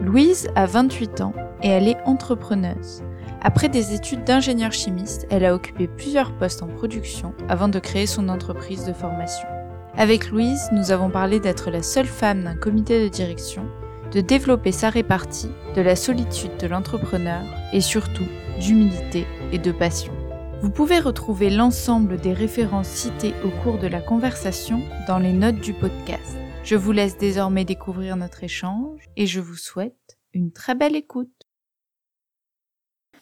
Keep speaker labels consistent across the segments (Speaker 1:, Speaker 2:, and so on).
Speaker 1: Louise a 28 ans et elle est entrepreneuse. Après des études d'ingénieur chimiste, elle a occupé plusieurs postes en production avant de créer son entreprise de formation. Avec Louise, nous avons parlé d'être la seule femme d'un comité de direction, de développer sa répartie, de la solitude de l'entrepreneur et surtout d'humilité et de passion. Vous pouvez retrouver l'ensemble des références citées au cours de la conversation dans les notes du podcast. Je vous laisse désormais découvrir notre échange et je vous souhaite une très belle écoute.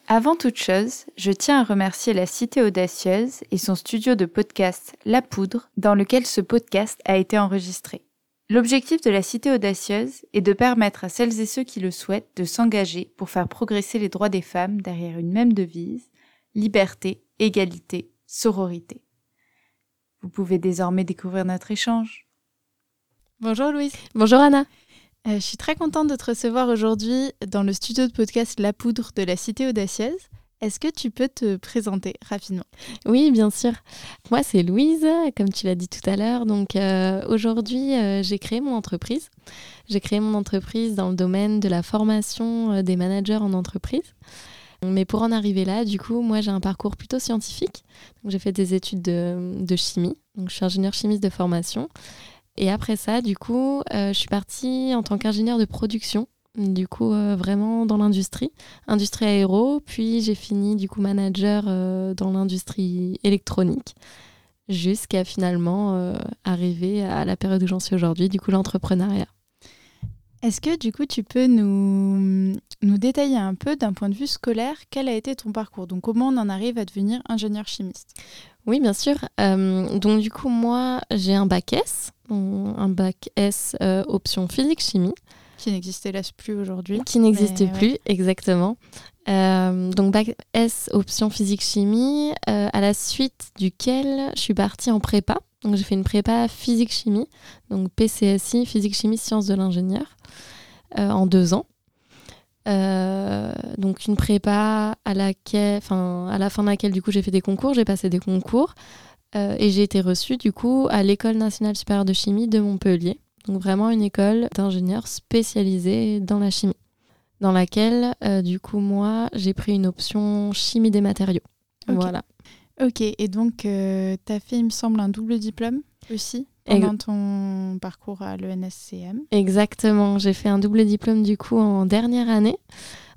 Speaker 1: Avant toute chose, je tiens à remercier la Cité Audacieuse et son studio de podcast La Poudre dans lequel ce podcast a été enregistré. L'objectif de la Cité Audacieuse est de permettre à celles et ceux qui le souhaitent de s'engager pour faire progresser les droits des femmes derrière une même devise, liberté, égalité, sororité. Vous pouvez désormais découvrir notre échange. Bonjour Louise.
Speaker 2: Bonjour Anna.
Speaker 1: Euh, je suis très contente de te recevoir aujourd'hui dans le studio de podcast La Poudre de la Cité Audacieuse. Est-ce que tu peux te présenter rapidement?
Speaker 2: Oui, bien sûr. Moi, c'est Louise, comme tu l'as dit tout à l'heure. Donc euh, aujourd'hui, euh, j'ai créé mon entreprise. J'ai créé mon entreprise dans le domaine de la formation des managers en entreprise. Mais pour en arriver là, du coup, moi, j'ai un parcours plutôt scientifique. J'ai fait des études de, de chimie. Donc, je suis ingénieur chimiste de formation. Et après ça, du coup, euh, je suis partie en tant qu'ingénieur de production, du coup, euh, vraiment dans l'industrie, industrie aéro. Puis j'ai fini, du coup, manager euh, dans l'industrie électronique, jusqu'à finalement arriver à la période où j'en suis aujourd'hui, du coup, l'entrepreneuriat.
Speaker 1: Est-ce que du coup tu peux nous, nous détailler un peu d'un point de vue scolaire quel a été ton parcours? Donc comment on en arrive à devenir ingénieur chimiste?
Speaker 2: Oui bien sûr. donc du coup moi j'ai un bac S un bac S euh, option physique-chimie.
Speaker 1: Qui n'existait là plus aujourd'hui.
Speaker 2: Qui n'existait plus, exactement. Euh, donc bac S option physique-chimie, euh, à la suite duquel je suis partie en prépa. Donc j'ai fait une prépa physique-chimie, donc PCSI, physique-chimie, sciences de l'ingénieur, en deux ans. Donc une prépa à laquelle, enfin à la fin de laquelle du coup j'ai fait des concours, j'ai passé des concours. Euh, et j'ai été reçue du coup à l'École nationale supérieure de chimie de Montpellier. Donc vraiment une école d'ingénieurs spécialisée dans la chimie. Dans laquelle, euh, du coup, moi, j'ai pris une option chimie des matériaux. Voilà.
Speaker 1: Ok, et donc euh, tu as fait, il me semble, un double diplôme aussi? Pendant ton parcours à l'ENSCM.
Speaker 2: Exactement, j'ai fait un double diplôme du coup en dernière année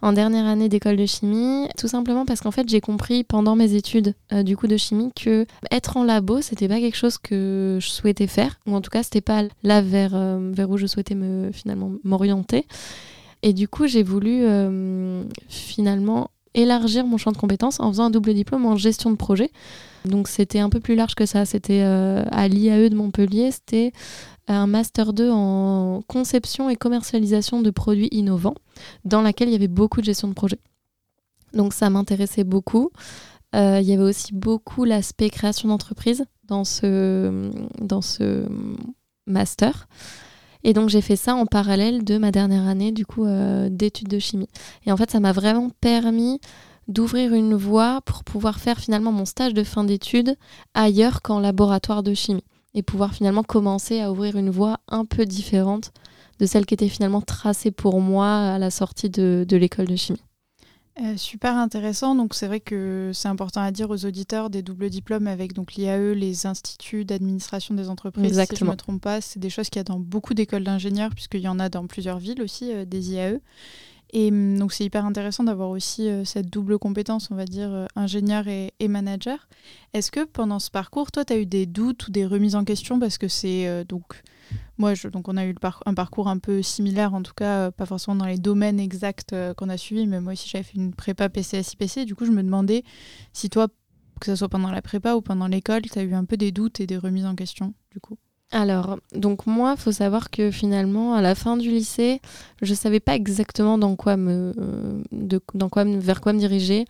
Speaker 2: en dernière année d'école de chimie, tout simplement parce qu'en fait j'ai compris pendant mes études euh, du coup de chimie que être en labo c'était pas quelque chose que je souhaitais faire, ou en tout cas c'était pas là vers, euh, vers où je souhaitais me finalement m'orienter. Et du coup j'ai voulu euh, finalement élargir mon champ de compétences en faisant un double diplôme en gestion de projet. Donc c'était un peu plus large que ça. C'était à l'IAE de Montpellier, c'était un master 2 en conception et commercialisation de produits innovants, dans laquelle il y avait beaucoup de gestion de projet. Donc ça m'intéressait beaucoup. Euh, il y avait aussi beaucoup l'aspect création d'entreprise dans ce, dans ce master. Et donc j'ai fait ça en parallèle de ma dernière année du coup euh, d'études de chimie. Et en fait ça m'a vraiment permis d'ouvrir une voie pour pouvoir faire finalement mon stage de fin d'études ailleurs qu'en laboratoire de chimie et pouvoir finalement commencer à ouvrir une voie un peu différente de celle qui était finalement tracée pour moi à la sortie de, de l'école de chimie.
Speaker 1: Euh, super intéressant. Donc c'est vrai que c'est important à dire aux auditeurs des doubles diplômes avec donc l'IAE, les instituts d'administration des entreprises.
Speaker 2: Exactement.
Speaker 1: Si je ne me trompe pas, c'est des choses qu'il y a dans beaucoup d'écoles d'ingénieurs puisqu'il y en a dans plusieurs villes aussi euh, des IAE. Et hum, donc c'est hyper intéressant d'avoir aussi euh, cette double compétence, on va dire, ingénieur et, manager. Est-ce que pendant ce parcours, toi, tu as eu des doutes ou des remises en question Parce que c'est donc, moi, je, donc on a eu un parcours un peu similaire, en tout cas, pas forcément dans les domaines exacts qu'on a suivis, mais moi aussi j'avais fait une prépa PCS-IPC. Du coup, je me demandais si toi, que ce soit pendant la prépa ou pendant l'école, tu as eu un peu des doutes et des remises en question, du coup
Speaker 2: alors, donc moi, faut savoir que finalement, à la fin du lycée, je savais pas exactement dans quoi me, vers quoi me diriger.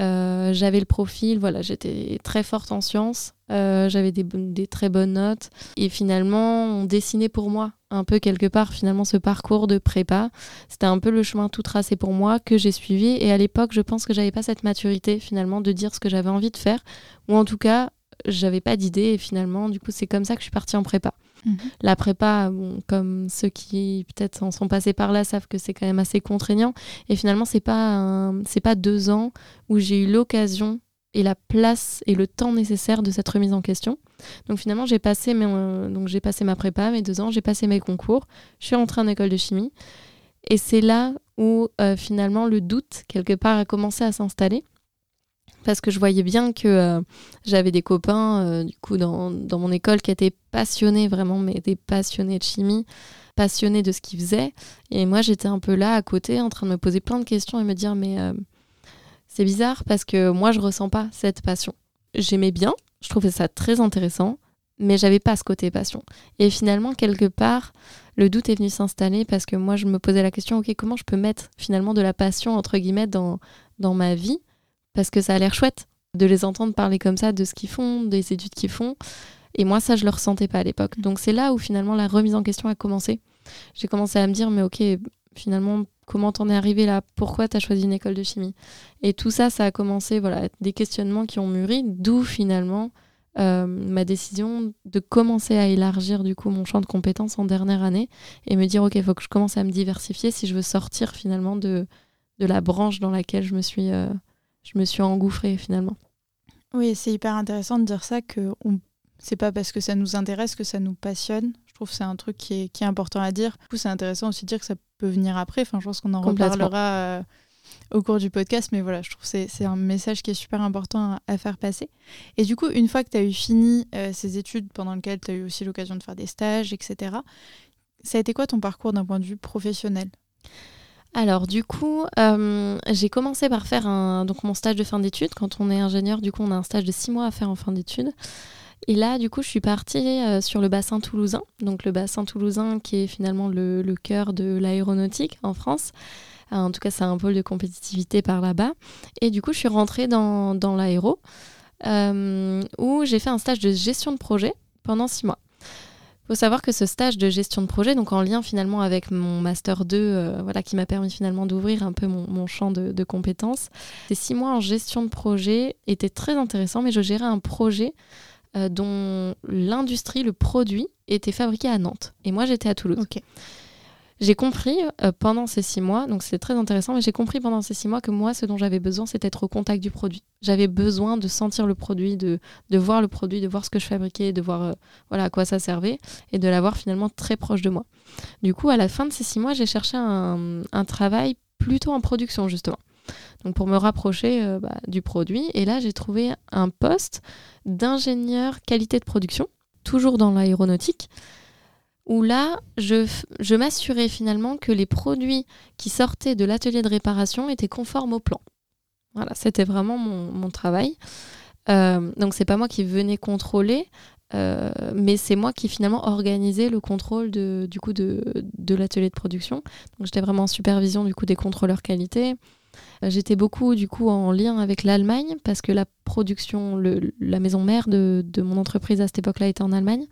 Speaker 2: Euh, j'avais le profil, voilà, j'étais très forte en sciences, euh, j'avais des, des, très bonnes notes, et finalement, on dessinait pour moi un peu quelque part finalement ce parcours de prépa. C'était un peu le chemin tout tracé pour moi que j'ai suivi, et à l'époque, je pense que j'avais pas cette maturité finalement de dire ce que j'avais envie de faire, ou en tout cas, j'avais pas d'idée, et finalement, du coup, c'est comme ça que je suis partie en prépa. Mhm. La prépa, comme ceux qui peut-être en sont passés par là savent que c'est quand même assez contraignant. Et finalement, c'est pas c'est pas deux ans où j'ai eu l'occasion et la place et le temps nécessaire de cette remise en question. Donc finalement, j'ai passé j'ai passé ma prépa, mes deux ans, j'ai passé mes concours, je suis rentrée en école de chimie. Et c'est là où euh, finalement le doute quelque part a commencé à s'installer parce que je voyais bien que euh, j'avais des copains euh, du coup dans, dans, mon école qui étaient passionnés vraiment, mais des passionnés de chimie, passionnés de ce qu'ils faisaient. Et moi j'étais un peu là à côté en train de me poser plein de questions et me dire mais euh, c'est bizarre parce que moi je ressens pas cette passion. J'aimais bien, je trouvais ça très intéressant, mais j'avais pas ce côté passion. Et finalement quelque part le doute est venu s'installer parce que moi je me posais la question ok comment je peux mettre finalement de la passion entre guillemets dans, dans ma vie? Parce que ça a l'air chouette de les entendre parler comme ça de ce qu'ils font, des études qu'ils font. Et moi, ça, je le ressentais pas à l'époque. Donc c'est là où finalement la remise en question a commencé. J'ai commencé à me dire, mais ok, finalement, comment t'en es arrivé là Pourquoi t'as choisi une école de chimie Et tout ça, ça a commencé, voilà, des questionnements qui ont mûri, d'où finalement euh, ma décision de commencer à élargir du coup mon champ de compétences en dernière année et me dire, ok, il faut que je commence à me diversifier si je veux sortir finalement de, de la branche dans laquelle je me suis... Euh, engouffrée finalement.
Speaker 1: Oui, c'est hyper intéressant de dire ça que c'est pas parce que ça nous intéresse que ça nous passionne. Trouve que c'est un truc qui est, qui est important à dire. Du coup, c'est intéressant aussi de dire que ça peut venir après. Enfin, je pense qu'on en reparlera euh, au cours du podcast, mais voilà, je trouve que c'est un message qui est super important à, faire passer. Et du coup, une fois que tu as eu fini euh, ces études pendant lesquelles tu as eu aussi l'occasion de faire des stages, etc., ça a été quoi ton parcours d'un point de vue professionnel?
Speaker 2: Alors du coup, euh, j'ai commencé par faire un, donc mon stage de fin d'études. Quand on est ingénieur, du coup, on a un stage de six mois à faire en fin d'études. Et là, du coup, je suis partie euh, sur le bassin toulousain. Donc le bassin toulousain qui est finalement le, cœur de l'aéronautique en France. Euh, en tout cas, c'est un pôle de compétitivité par là-bas. Et du coup, je suis rentrée dans, l'aéro où j'ai fait un stage de gestion de projet pendant six mois. Il faut savoir que ce stage de gestion de projet, donc en lien finalement avec mon master 2, euh, voilà, qui m'a permis finalement d'ouvrir un peu mon, champ de, compétences, ces six mois en gestion de projet étaient très intéressants, mais je gérais un projet euh, dont l'industrie, le produit, était fabriqué à Nantes. Et moi, j'étais à Toulouse. J'ai compris euh, pendant ces six mois, donc c'est très intéressant, mais j'ai compris pendant ces six mois que moi, ce dont j'avais besoin, c'était être au contact du produit. J'avais besoin de sentir le produit, de, de voir le produit, de voir ce que je fabriquais, de voir euh, voilà, à quoi ça servait, et de l'avoir finalement très proche de moi. Du coup, à la fin de ces six mois, j'ai cherché un, un, travail plutôt en production, justement. Donc pour me rapprocher euh, bah, du produit. Et là, j'ai trouvé un poste d'ingénieur qualité de production, toujours dans l'aéronautique où là, je, je m'assurais finalement que les produits qui sortaient de l'atelier de réparation étaient conformes au plan. Voilà, c'était vraiment mon, travail. Euh, donc c'est pas moi qui venais contrôler, euh, mais c'est moi qui finalement organisais le contrôle de, du coup de, de l'atelier de production. Donc j'étais vraiment en supervision du coup des contrôleurs qualité, j'étais beaucoup du coup en lien avec l'Allemagne parce que la production, la maison mère de, mon entreprise à cette époque-là était en Allemagne.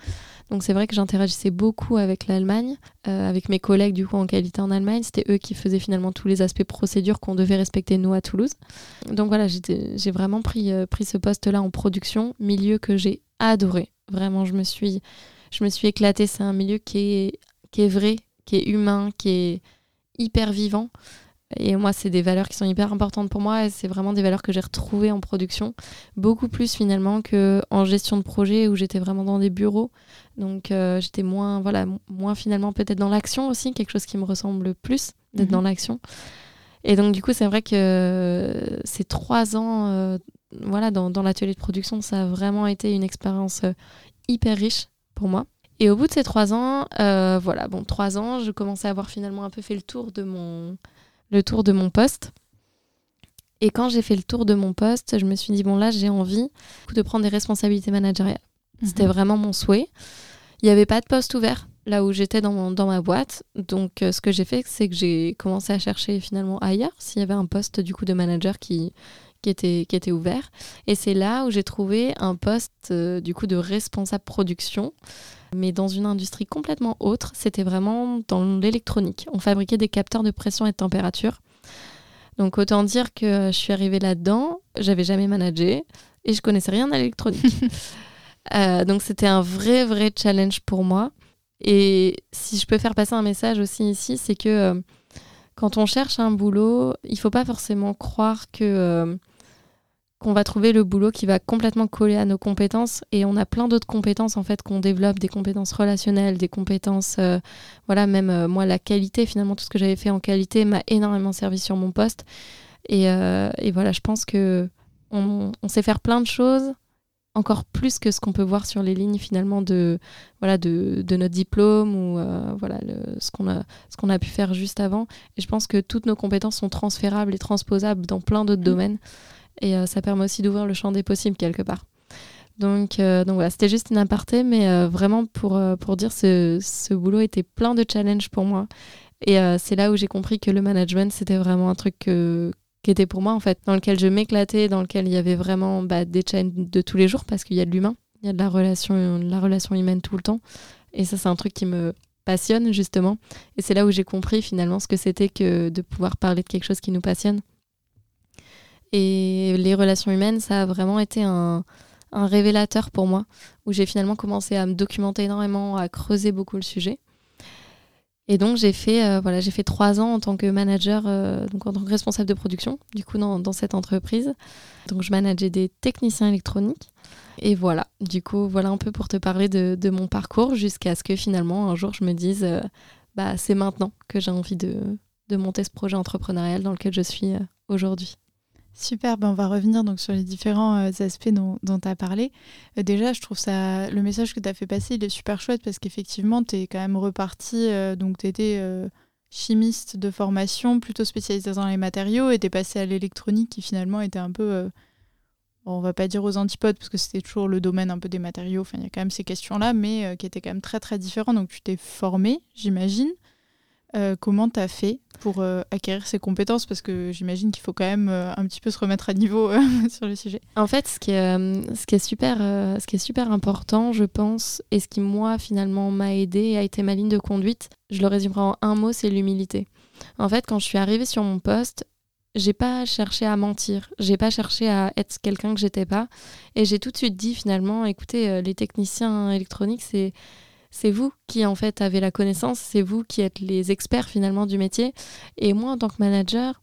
Speaker 2: Donc c'est vrai que j'interagissais beaucoup avec l'Allemagne, euh, avec mes collègues du coup en qualité en Allemagne. C'était eux qui faisaient finalement tous les aspects procédures qu'on devait respecter nous à Toulouse. Donc voilà, j'ai vraiment pris, euh, pris ce poste-là en production, milieu que j'ai adoré. Vraiment, je me suis, je me suis éclatée. C'est un milieu est, qui est vrai, qui est humain, qui est hyper vivant. Et moi, c'est des valeurs qui sont hyper importantes pour moi et c'est vraiment des valeurs que j'ai retrouvées en production, beaucoup plus finalement qu'en gestion de projet où j'étais vraiment dans des bureaux. Donc euh, j'étais moins, voilà, moins finalement peut-être dans l'action aussi, quelque chose qui me ressemble plus d'être mhm. dans l'action. Et donc du coup, c'est vrai que ces trois ans euh, voilà, dans, dans l'atelier de production, ça a vraiment été une expérience euh, hyper riche pour moi. Et au bout de ces trois ans, voilà, bon, trois ans, je commençais à avoir finalement un peu fait le tour de mon le tour de mon poste. Et quand j'ai fait le tour de mon poste, je me suis dit, bon là, j'ai envie de prendre des responsabilités managériales. Mhm. C'était vraiment mon souhait. Il n'y avait pas de poste ouvert là où j'étais dans, dans, ma boîte. Donc, ce que j'ai fait, c'est que j'ai commencé à chercher finalement ailleurs s'il y avait un poste du coup de manager qui, qui était, qui était ouvert. Et c'est là où j'ai trouvé un poste du coup de responsable production, mais dans une industrie complètement autre. C'était vraiment dans l'électronique. On fabriquait des capteurs de pression et de température. Donc autant dire que je suis arrivée là-dedans, j'avais jamais managé et je connaissais rien à l'électronique. Euh, donc c'était un vrai vrai challenge pour moi. Et si je peux faire passer un message aussi ici, c'est que euh, quand on cherche un boulot, il faut pas forcément croire que euh, qu'on va trouver le boulot qui va complètement coller à nos compétences. Et on a plein d'autres compétences en fait qu'on développe des compétences relationnelles des compétences euh, voilà même euh, moi la qualité finalement tout ce que j'avais fait en qualité m'a énormément servi sur mon poste. Et, euh, et voilà je pense que on, sait faire plein de choses encore plus que ce qu'on peut voir sur les lignes finalement de voilà de, de notre diplôme ou voilà ce qu'on a ce qu'on a pu faire juste avant. Et je pense que toutes nos compétences sont transférables et transposables dans plein d'autres mmh. domaines et euh, ça permet aussi d'ouvrir le champ des possibles quelque part. Donc, euh, donc voilà, c'était juste une aparté, mais euh, vraiment pour, pour dire ce, ce boulot était plein de challenges pour moi. Et c'est là où j'ai compris que le management, c'était vraiment un truc qui était pour moi, en fait, dans lequel je m'éclatais, dans lequel il y avait vraiment bah, des challenges de tous les jours, parce qu'il y a de l'humain, il y a de la relation, de la relation humaine tout le temps. Et ça, c'est un truc qui me passionne, justement. Et c'est là où j'ai compris finalement ce que c'était que de pouvoir parler de quelque chose qui nous passionne. Et les relations humaines, ça a vraiment été un, révélateur pour moi, où j'ai finalement commencé à me documenter énormément, à creuser beaucoup le sujet. Et donc j'ai fait, euh, voilà, j'ai fait trois ans en tant que manager, euh, donc en tant que responsable de production, du coup dans, cette entreprise. Donc je manageais des techniciens électroniques. Et voilà, du coup voilà un peu pour te parler de, mon parcours jusqu'à ce que finalement un jour je me dise, euh, bah c'est maintenant que j'ai envie de, monter ce projet entrepreneurial dans lequel je suis aujourd'hui.
Speaker 1: Super, ben on va revenir donc sur les différents euh, aspects dont tu as parlé. Euh, déjà, je trouve ça le message que tu as fait passer, il est super chouette parce qu'effectivement, tu es quand même reparti, euh, donc tu étais chimiste de formation, plutôt spécialisé dans les matériaux, et tu es passé à l'électronique qui finalement était un peu, on va pas dire aux antipodes parce que c'était toujours le domaine un peu des matériaux, enfin il y a quand même ces questions-là, mais qui étaient quand même très très différents. Donc tu t'es formé, j'imagine. Euh, comment tu as fait pour euh, acquérir ces compétences? Parce que j'imagine qu'il faut quand même euh, un petit peu se remettre à niveau sur le sujet.
Speaker 2: En fait, ce qui est, super, ce qui est super important, je pense, et ce qui, moi, finalement, m'a aidé et a été ma ligne de conduite, je le résumerai en un mot, c'est l'humilité. En fait, quand je suis arrivée sur mon poste, j'ai pas cherché à mentir, j'ai pas cherché à être quelqu'un que j'étais pas, et j'ai tout de suite dit finalement, écoutez, les techniciens électroniques, c'est c'est vous qui en fait avez la connaissance, c'est vous qui êtes les experts finalement du métier. Et moi, en tant que manager,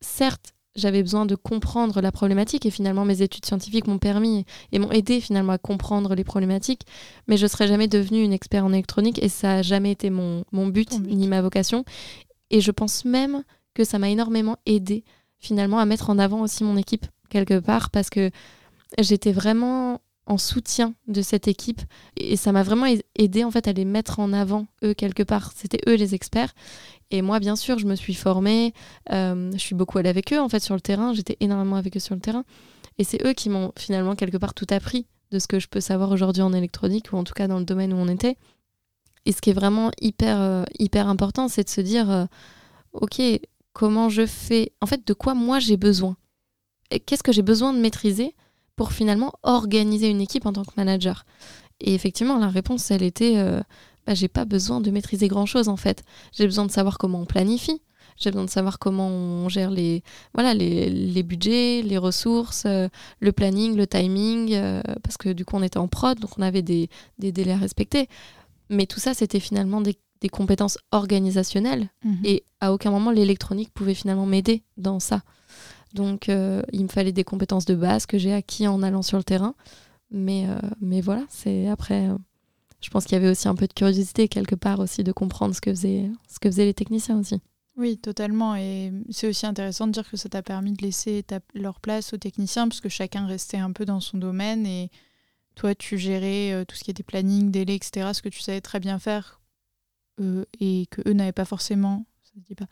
Speaker 2: certes, j'avais besoin de comprendre la problématique et finalement mes études scientifiques m'ont permis et m'ont aidé finalement à comprendre les problématiques, mais je ne serais jamais devenue une expert en électronique et ça n'a jamais été mon, mon but, ni ma vocation. Et je pense même que ça m'a énormément aidé finalement à mettre en avant aussi mon équipe quelque part parce que j'étais vraiment en soutien de cette équipe. Et ça m'a vraiment aidé en fait à les mettre en avant eux quelque part. C'était eux les experts. Et moi bien sûr je me suis formée euh, je suis beaucoup allée avec eux en fait sur le terrain. J'étais énormément avec eux sur le terrain. Et c'est eux qui m'ont finalement quelque part tout appris de ce que je peux savoir aujourd'hui en électronique ou en tout cas dans le domaine où on était. Et ce qui est vraiment hyper euh, hyper important c'est de se dire euh, ok comment je fais? En fait de quoi moi j'ai besoin? Qu'est-ce que j'ai besoin de maîtriser? Pour finalement organiser une équipe en tant que manager Et effectivement, la réponse, elle était euh, bah, j'ai pas besoin de maîtriser grand chose en fait. J'ai besoin de savoir comment on planifie. J'ai besoin de savoir comment on gère les, voilà, les, les budgets, les ressources, euh, le planning, le timing, euh, parce que du coup on était en prod, donc on avait des, des délais à respecter. Mais tout ça, c'était finalement des, des, compétences organisationnelles. Mhm. Et à aucun moment l'électronique pouvait finalement m'aider dans ça. Donc, euh, il me fallait des compétences de base que j'ai acquis en allant sur le terrain. Mais, euh, mais voilà, c'est après. Euh, je pense qu'il y avait aussi un peu de curiosité quelque part aussi de comprendre ce que faisaient, ce que faisaient les techniciens aussi.
Speaker 1: Oui, totalement. Et c'est aussi intéressant de dire que ça t'a permis de laisser leur place aux techniciens, parce que chacun restait un peu dans son domaine. Et toi, tu gérais tout ce qui était planning, délai, etc., ce que tu savais très bien faire et que eux n'avaient pas forcément pas.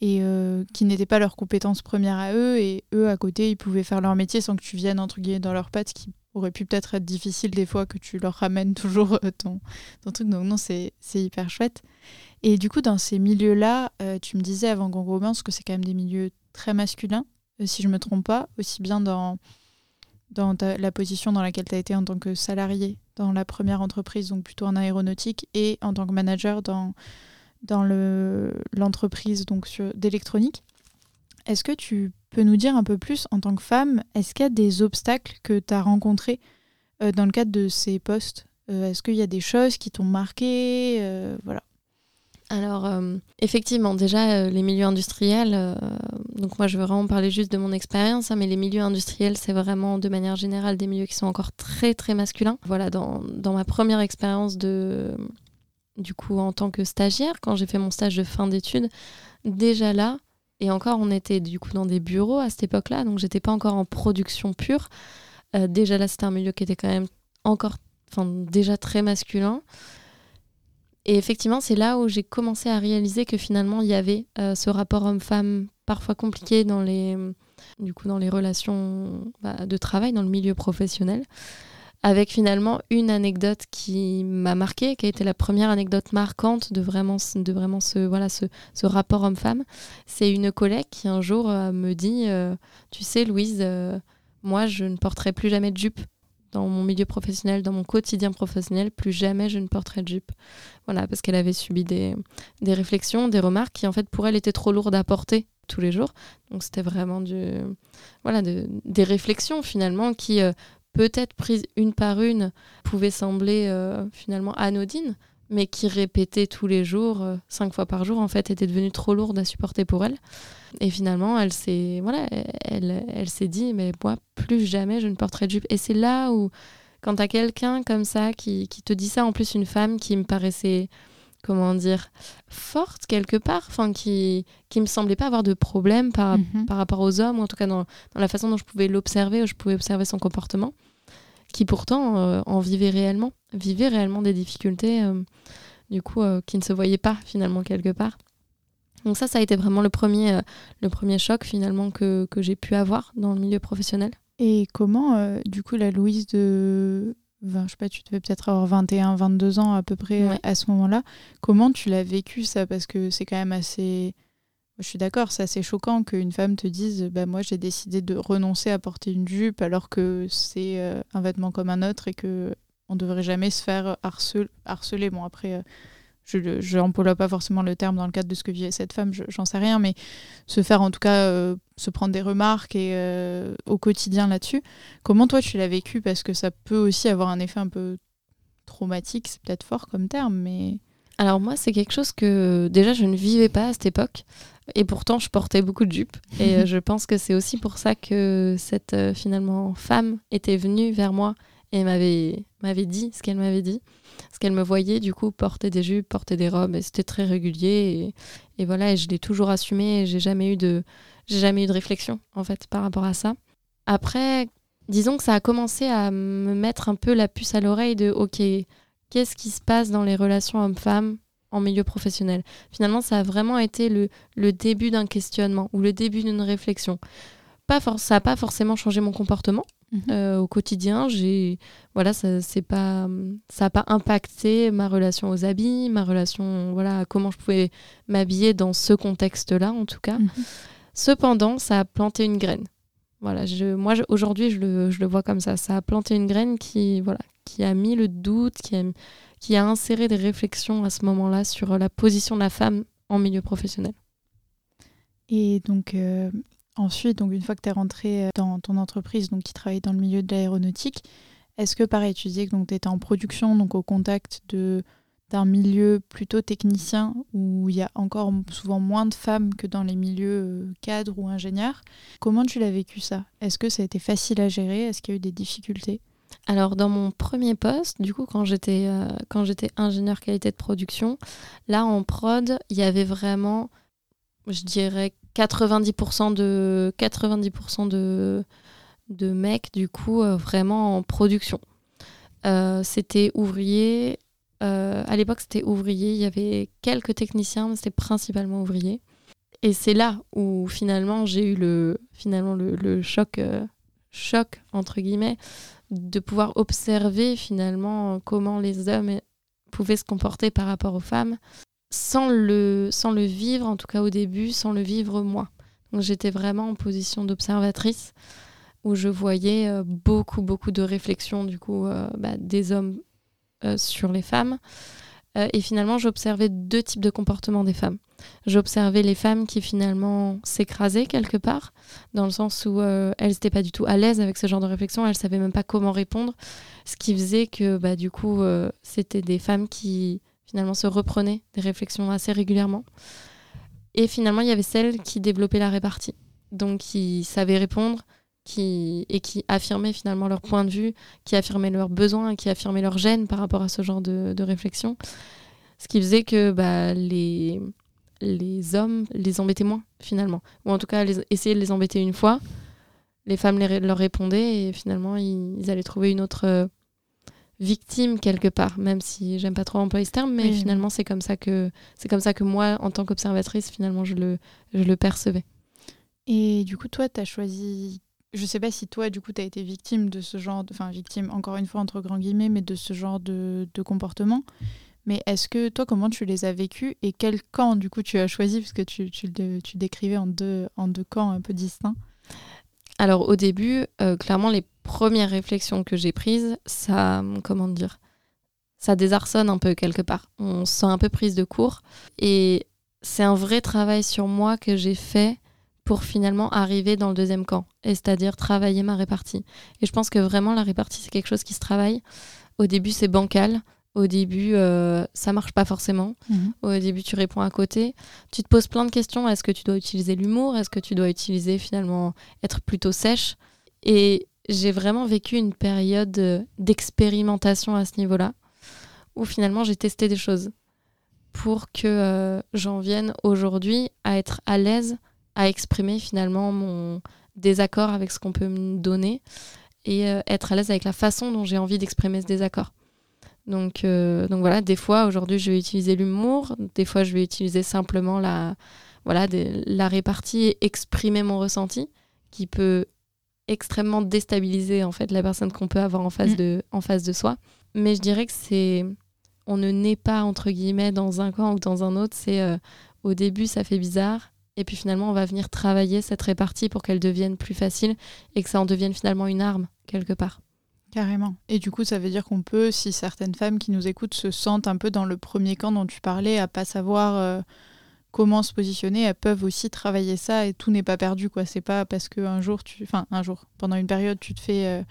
Speaker 1: Et euh, qui n'étaient pas leurs compétences premières à eux. Et eux, à côté, ils pouvaient faire leur métier sans que tu viennes, entre guillemets, dans leurs pattes, qui aurait pu peut-être être difficile des fois que tu leur ramènes toujours ton, ton truc. Donc non, c'est hyper chouette. Et du coup, dans ces milieux-là, tu me disais avant qu'on commence que c'est quand même des milieux très masculins, si je me trompe pas, aussi bien dans, dans la position dans laquelle tu as été en tant que salarié dans la première entreprise, donc plutôt en aéronautique, et en tant que manager dans, dans l'entreprise d'électronique. Est-ce que tu peux nous dire un peu plus en tant que femme, est-ce qu'il y a des obstacles que tu as rencontrés euh, dans le cadre de ces postes euh, Est-ce qu'il y a des choses qui t'ont marqué euh, Voilà.
Speaker 2: Alors, effectivement, déjà, les milieux industriels, donc moi je veux vraiment parler juste de mon expérience, hein, mais les milieux industriels, c'est vraiment de manière générale des milieux qui sont encore très très masculins. Voilà, dans, dans ma première expérience de, du coup, en tant que stagiaire, quand j'ai fait mon stage de fin d'études, déjà là, et encore, on était du coup dans des bureaux à cette époque-là, donc j'étais pas encore en production pure. Euh, déjà là, c'était un milieu qui était quand même encore, enfin déjà très masculin. Et effectivement, c'est là où j'ai commencé à réaliser que finalement, il y avait euh, ce rapport homme-femme parfois compliqué dans les, du coup, dans les relations bah, de travail, dans le milieu professionnel avec finalement une anecdote qui m'a marqué, qui a été la première anecdote marquante de vraiment, de vraiment ce, voilà, ce, ce rapport homme-femme. C'est une collègue qui un jour euh, me dit, euh, tu sais Louise, euh, moi je ne porterai plus jamais de jupe dans mon milieu professionnel, dans mon quotidien professionnel, plus jamais je ne porterai de jupe. Voilà, parce qu'elle avait subi des, des réflexions, des remarques qui en fait pour elle étaient trop lourdes à porter tous les jours. Donc c'était vraiment du, voilà, de, des réflexions finalement qui peut-être prise une par une, pouvait sembler euh, finalement anodine, mais qui répétait tous les jours, euh, cinq fois par jour, en fait, était devenue trop lourde à supporter pour elle. Et finalement, elle s'est voilà, elle, elle s'est dit, mais moi, plus jamais je ne porterai de jupe. Et c'est là où, quand tu as quelqu'un comme ça qui, qui, te dit ça, en plus une femme qui me paraissait comment dire, forte quelque part, enfin qui qui me semblait pas avoir de problème par, mhm. par rapport aux hommes, ou en tout cas dans, dans la façon dont je pouvais l'observer, je pouvais observer son comportement, qui pourtant euh, en vivait réellement, vivait réellement des difficultés, euh, du coup, euh, qui ne se voyaient pas finalement quelque part. Donc ça, ça a été vraiment le premier, le premier choc finalement que, que j'ai pu avoir dans le milieu professionnel.
Speaker 1: Et comment, du coup, la Louise de je sais pas, tu devais peut-être avoir 21, 22 ans à peu près à ce moment-là. Comment tu l'as vécu ça? Parce que c'est quand même assez. Je suis d'accord, c'est assez choquant qu'une femme te dise bah, Moi, j'ai décidé de renoncer à porter une jupe alors que c'est euh, un vêtement comme un autre et que on devrait jamais se faire harceler. harceler. Bon, après, euh, je n'emploie pas forcément le terme dans le cadre de ce que vivait cette femme, j'en sais rien, mais se faire en tout cas euh, se prendre des remarques et euh, au quotidien là-dessus. Comment toi tu l'as vécu? Parce que ça peut aussi avoir un effet un peu traumatique, c'est peut-être fort comme terme, mais...
Speaker 2: Alors moi c'est quelque chose que déjà je ne vivais pas à cette époque et pourtant je portais beaucoup de jupes et euh, je pense que c'est aussi pour ça que cette finalement femme était venue vers moi et m'avait dit ce qu'elle m'avait dit parce qu'elle me voyait du coup porter des jupes, porter des robes, et c'était très régulier. Et, voilà, et je l'ai toujours assumé. Et j'ai jamais eu de, jamais eu de réflexion en fait par rapport à ça. Après, disons que ça a commencé à me mettre un peu la puce à l'oreille de ok, qu'est-ce qui se passe dans les relations hommes-femmes en milieu professionnel? Finalement, ça a vraiment été le, le début d'un questionnement ou le début d'une réflexion. Pas ça n'a pas forcément changé mon comportement. Euh, au quotidien, j'ai voilà, ça c'est pas ça a pas impacté ma relation aux habits, ma relation voilà comment je pouvais m'habiller dans ce contexte-là en tout cas. Mhm. Cependant, ça a planté une graine. Voilà, je, moi aujourd'hui je le, je le, vois comme ça. Ça a planté une graine qui voilà qui a mis le doute, qui a, qui a inséré des réflexions à ce moment-là sur la position de la femme en milieu professionnel.
Speaker 1: Et donc, euh, Ensuite, donc une fois que tu es rentré euh, dans ton entreprise, donc qui travaille dans le milieu de l'aéronautique, est-ce que pareil, tu disais que tu étais en production, donc au contact de d'un milieu plutôt technicien où il y a encore souvent moins de femmes que dans les milieux euh, cadres ou ingénieurs? Comment tu l'as vécu ça? Est-ce que ça a été facile à gérer? Est-ce qu'il y a eu des difficultés?
Speaker 2: Alors dans mon premier poste, du coup quand j'étais euh, quand j'étais ingénieur qualité de production, là en prod, il y avait vraiment je dirais 90% de 90% de, de mecs du coup euh, vraiment en production. Euh, c'était ouvrier. Euh, à l'époque, c'était ouvrier. Il y avait quelques techniciens, mais c'était principalement ouvrier. Et c'est là où finalement j'ai eu le finalement le, choc choc, entre guillemets, de pouvoir observer finalement comment les hommes pouvaient se comporter par rapport aux femmes sans le, sans le vivre, en tout cas au début, sans le vivre moi. Donc j'étais vraiment en position d'observatrice où je voyais euh, beaucoup, beaucoup de réflexions du coup euh, bah, des hommes euh, sur les femmes. et finalement, j'observais deux types de comportements des femmes. J'observais les femmes qui finalement s'écrasaient quelque part, dans le sens où elles n'étaient pas du tout à l'aise avec ce genre de réflexion, elles ne savaient même pas comment répondre, ce qui faisait que bah, du coup, c'était des femmes qui finalement se reprenaient des réflexions assez régulièrement. Et finalement, il y avait celles qui développaient la répartie, donc qui savaient répondre qui, et qui affirmaient finalement leur point de vue, qui affirmaient leurs besoins, qui affirmaient leur gêne par rapport à ce genre de, réflexion. Ce qui faisait que bah, les, les hommes les embêtaient moins finalement. Ou en tout cas, les, essayer de les embêter une fois, les femmes leur répondaient et finalement, ils allaient trouver une autre victime quelque part, même si j'aime pas trop employer ce terme, mais finalement c'est comme ça que c'est comme ça que moi, en tant qu'observatrice, finalement je le, je le percevais.
Speaker 1: Et du coup, toi, tu as choisi. Je sais pas si toi, du coup, tu as été victime de ce genre, de... enfin victime, encore une fois entre grands guillemets, mais de ce genre de, de comportement. Mais est-ce que toi, comment tu les as vécus et quel camp, du coup, tu as choisi? Parce que tu, tu, tu décrivais en deux, en deux camps un peu distincts.
Speaker 2: Alors au début, euh, clairement, les premières réflexions que j'ai prises, ça, comment dire, ça désarçonne un peu quelque part. On se sent un peu prise de court. Et c'est un vrai travail sur moi que j'ai fait pour finalement arriver dans le deuxième camp, c'est-à-dire travailler ma répartie. Et je pense que vraiment la répartie, c'est quelque chose qui se travaille. Au début, c'est bancal. Au début, euh, ça marche pas forcément. Mhm. Au début, tu réponds à côté. Tu te poses plein de questions. Est-ce que tu dois utiliser l'humour? Est-ce que tu dois utiliser finalement être plutôt sèche? Et j'ai vraiment vécu une période d'expérimentation à ce niveau-là, où finalement j'ai testé des choses pour que euh, j'en vienne aujourd'hui à être à l'aise à exprimer finalement mon désaccord avec ce qu'on peut me donner et euh, être à l'aise avec la façon dont j'ai envie d'exprimer ce désaccord. Donc, euh, donc voilà, des fois, aujourd'hui, je vais utiliser l'humour, des fois, je vais utiliser simplement la, voilà, la répartie et exprimer mon ressenti, qui peut extrêmement déstabiliser en fait la personne qu'on peut avoir en face, mm. de, en face de soi. Mais je dirais que c'est... On ne naît pas, entre guillemets, dans un camp ou dans un autre. C'est euh, au début, ça fait bizarre. Et puis finalement, on va venir travailler cette répartie pour qu'elle devienne plus facile et que ça en devienne finalement une arme, quelque part.
Speaker 1: Carrément. Et du coup, ça veut dire qu'on peut, si certaines femmes qui nous écoutent se sentent un peu dans le premier camp dont tu parlais, à pas savoir euh, comment se positionner, elles peuvent aussi travailler ça et tout n'est pas perdu. quoi. C'est pas parce qu'un jour, tu... enfin un jour, pendant une période, tu te fais euh,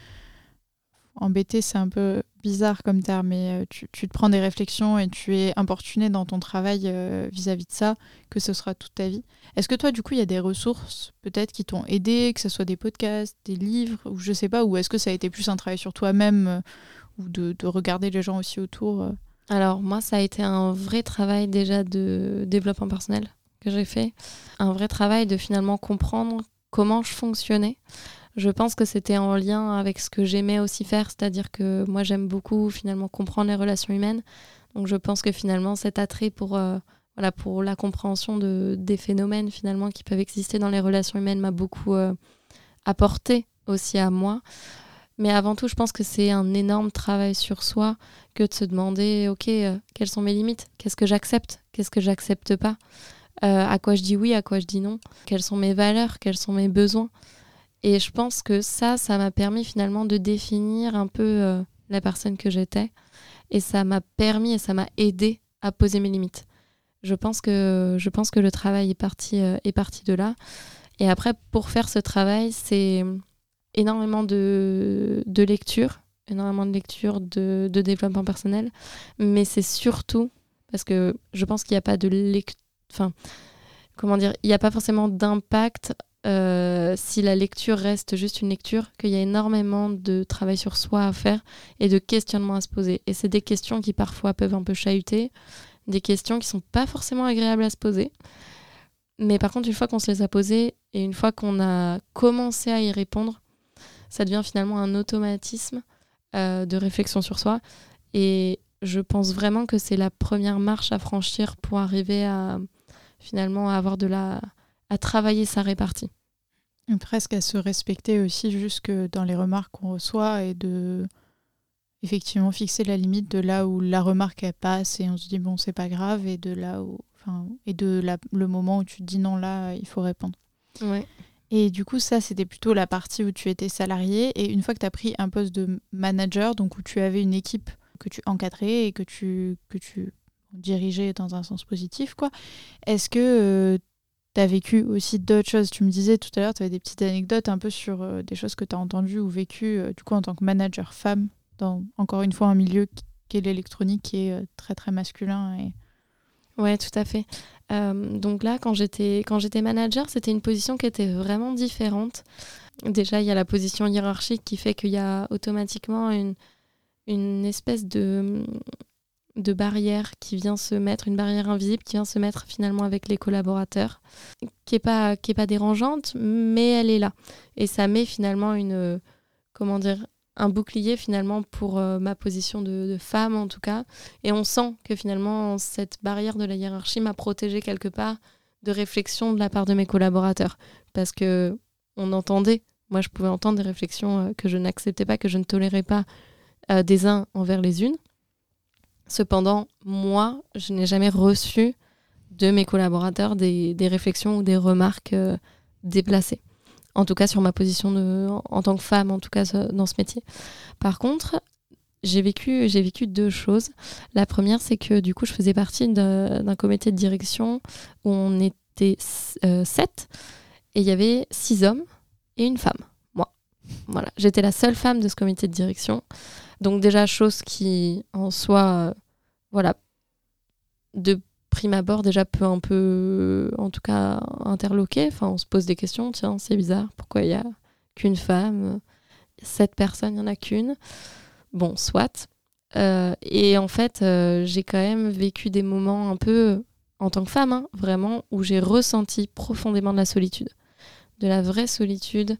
Speaker 1: embêter, c'est un peu bizarre comme terme, mais euh, tu, te prends des réflexions et tu es importuné dans ton travail vis-à-vis de ça, que ce sera toute ta vie. Est-ce que toi, du coup, il y a des ressources peut-être qui t'ont aidé, que ce soit des podcasts, des livres, ou je sais pas, ou est-ce que ça a été plus un travail sur toi-même, euh, ou de, regarder les gens aussi autour euh?
Speaker 2: Alors, moi, ça a été un vrai travail déjà de développement personnel que j'ai fait. Un vrai travail de finalement comprendre comment je fonctionnais. Je pense que c'était en lien avec ce que j'aimais aussi faire, c'est-à-dire que moi, j'aime beaucoup finalement comprendre les relations humaines. Donc, je pense que finalement, cet attrait pour. Euh, voilà, pour la compréhension de, des phénomènes finalement qui peuvent exister dans les relations humaines m'a beaucoup euh, apporté aussi à moi. Mais avant tout, je pense que c'est un énorme travail sur soi que de se demander, ok, euh, quelles sont mes limites? Qu'est-ce que j'accepte? Qu'est-ce que j'accepte pas? Euh, À quoi je dis oui À quoi je dis non? Quelles sont mes valeurs? Quels sont mes besoins? Et je pense que ça, ça m'a permis finalement de définir un peu la personne que j'étais. Et ça m'a permis et ça m'a aidé à poser mes limites. Je pense que, je pense que le travail est parti, euh, est parti de là. Et après, pour faire ce travail, c'est énormément de, de lecture, énormément de lecture, de, de développement personnel. Mais c'est surtout parce que je pense qu'il n'y a pas de lecture. Enfin, comment dire Il a pas forcément d'impact euh, si la lecture reste juste une lecture, qu'il y a énormément de travail sur soi à faire et de questionnements à se poser. Et c'est des questions qui parfois peuvent un peu chahuter des questions qui sont pas forcément agréables à se poser. Mais par contre, une fois qu'on se les a posées et une fois qu'on a commencé à y répondre, ça devient finalement un automatisme euh, de réflexion sur soi. Et je pense vraiment que c'est la première marche à franchir pour arriver à finalement avoir de la à travailler sa répartie.
Speaker 1: presque à se respecter aussi jusque dans les remarques qu'on reçoit et de effectivement fixer la limite de là où la remarque elle passe et on se dit bon c'est pas grave et de là où enfin et de le moment où tu te dis non là il faut répondre.
Speaker 2: Ouais.
Speaker 1: Et du coup ça c'était plutôt la partie où tu étais salarié et une fois que tu as pris un poste de manager donc où tu avais une équipe que tu encadrais et que tu que tu dirigeais dans un sens positif quoi. Est-ce que euh, tu as vécu aussi d'autres choses? Tu me disais tout à l'heure, tu avais des petites anecdotes un peu sur euh, des choses que tu as entendues ou vécues euh, du coup en tant que manager femme dans encore une fois un milieu qui est l'électronique qui est euh, très très masculin et
Speaker 2: Ouais, tout à fait. Donc là, quand j'étais manager, c'était une position qui était vraiment différente. Déjà, il y a la position hiérarchique qui fait qu'il y a automatiquement une, espèce de barrière qui vient se mettre, une barrière invisible qui vient se mettre finalement avec les collaborateurs, qui est pas qui est pas dérangeante, mais elle est là et ça met finalement une comment dire un bouclier finalement pour euh, ma position de, femme en tout cas. Et on sent que finalement cette barrière de la hiérarchie m'a protégée quelque part de réflexion de la part de mes collaborateurs. Parce que on entendait moi je pouvais entendre des réflexions euh, que je n'acceptais pas que je ne tolérais pas euh, des uns envers les unes. Cependant, moi, je n'ai jamais reçu de mes collaborateurs des, réflexions ou des remarques déplacées. En tout cas, sur ma position de, en, tant que femme, en tout cas dans ce métier. Par contre, j'ai vécu, j'ai vécu deux choses. La première, c'est que du coup, je faisais partie d'un comité de direction où on était euh, sept et il y avait six hommes et une femme, moi. Voilà, j'étais la seule femme de ce comité de direction. Donc déjà, chose qui en soi, euh, voilà, de prime abord déjà peut un peu, en tout cas, interloquer. Enfin, on se pose des questions, tiens, c'est bizarre, pourquoi il n'y a qu'une femme? Sept personnes, il n'y en a qu'une. Bon, soit. Euh, et en fait, euh, j'ai quand même vécu des moments un peu, en tant que femme, hein, vraiment, où j'ai ressenti profondément de la solitude. De la vraie solitude,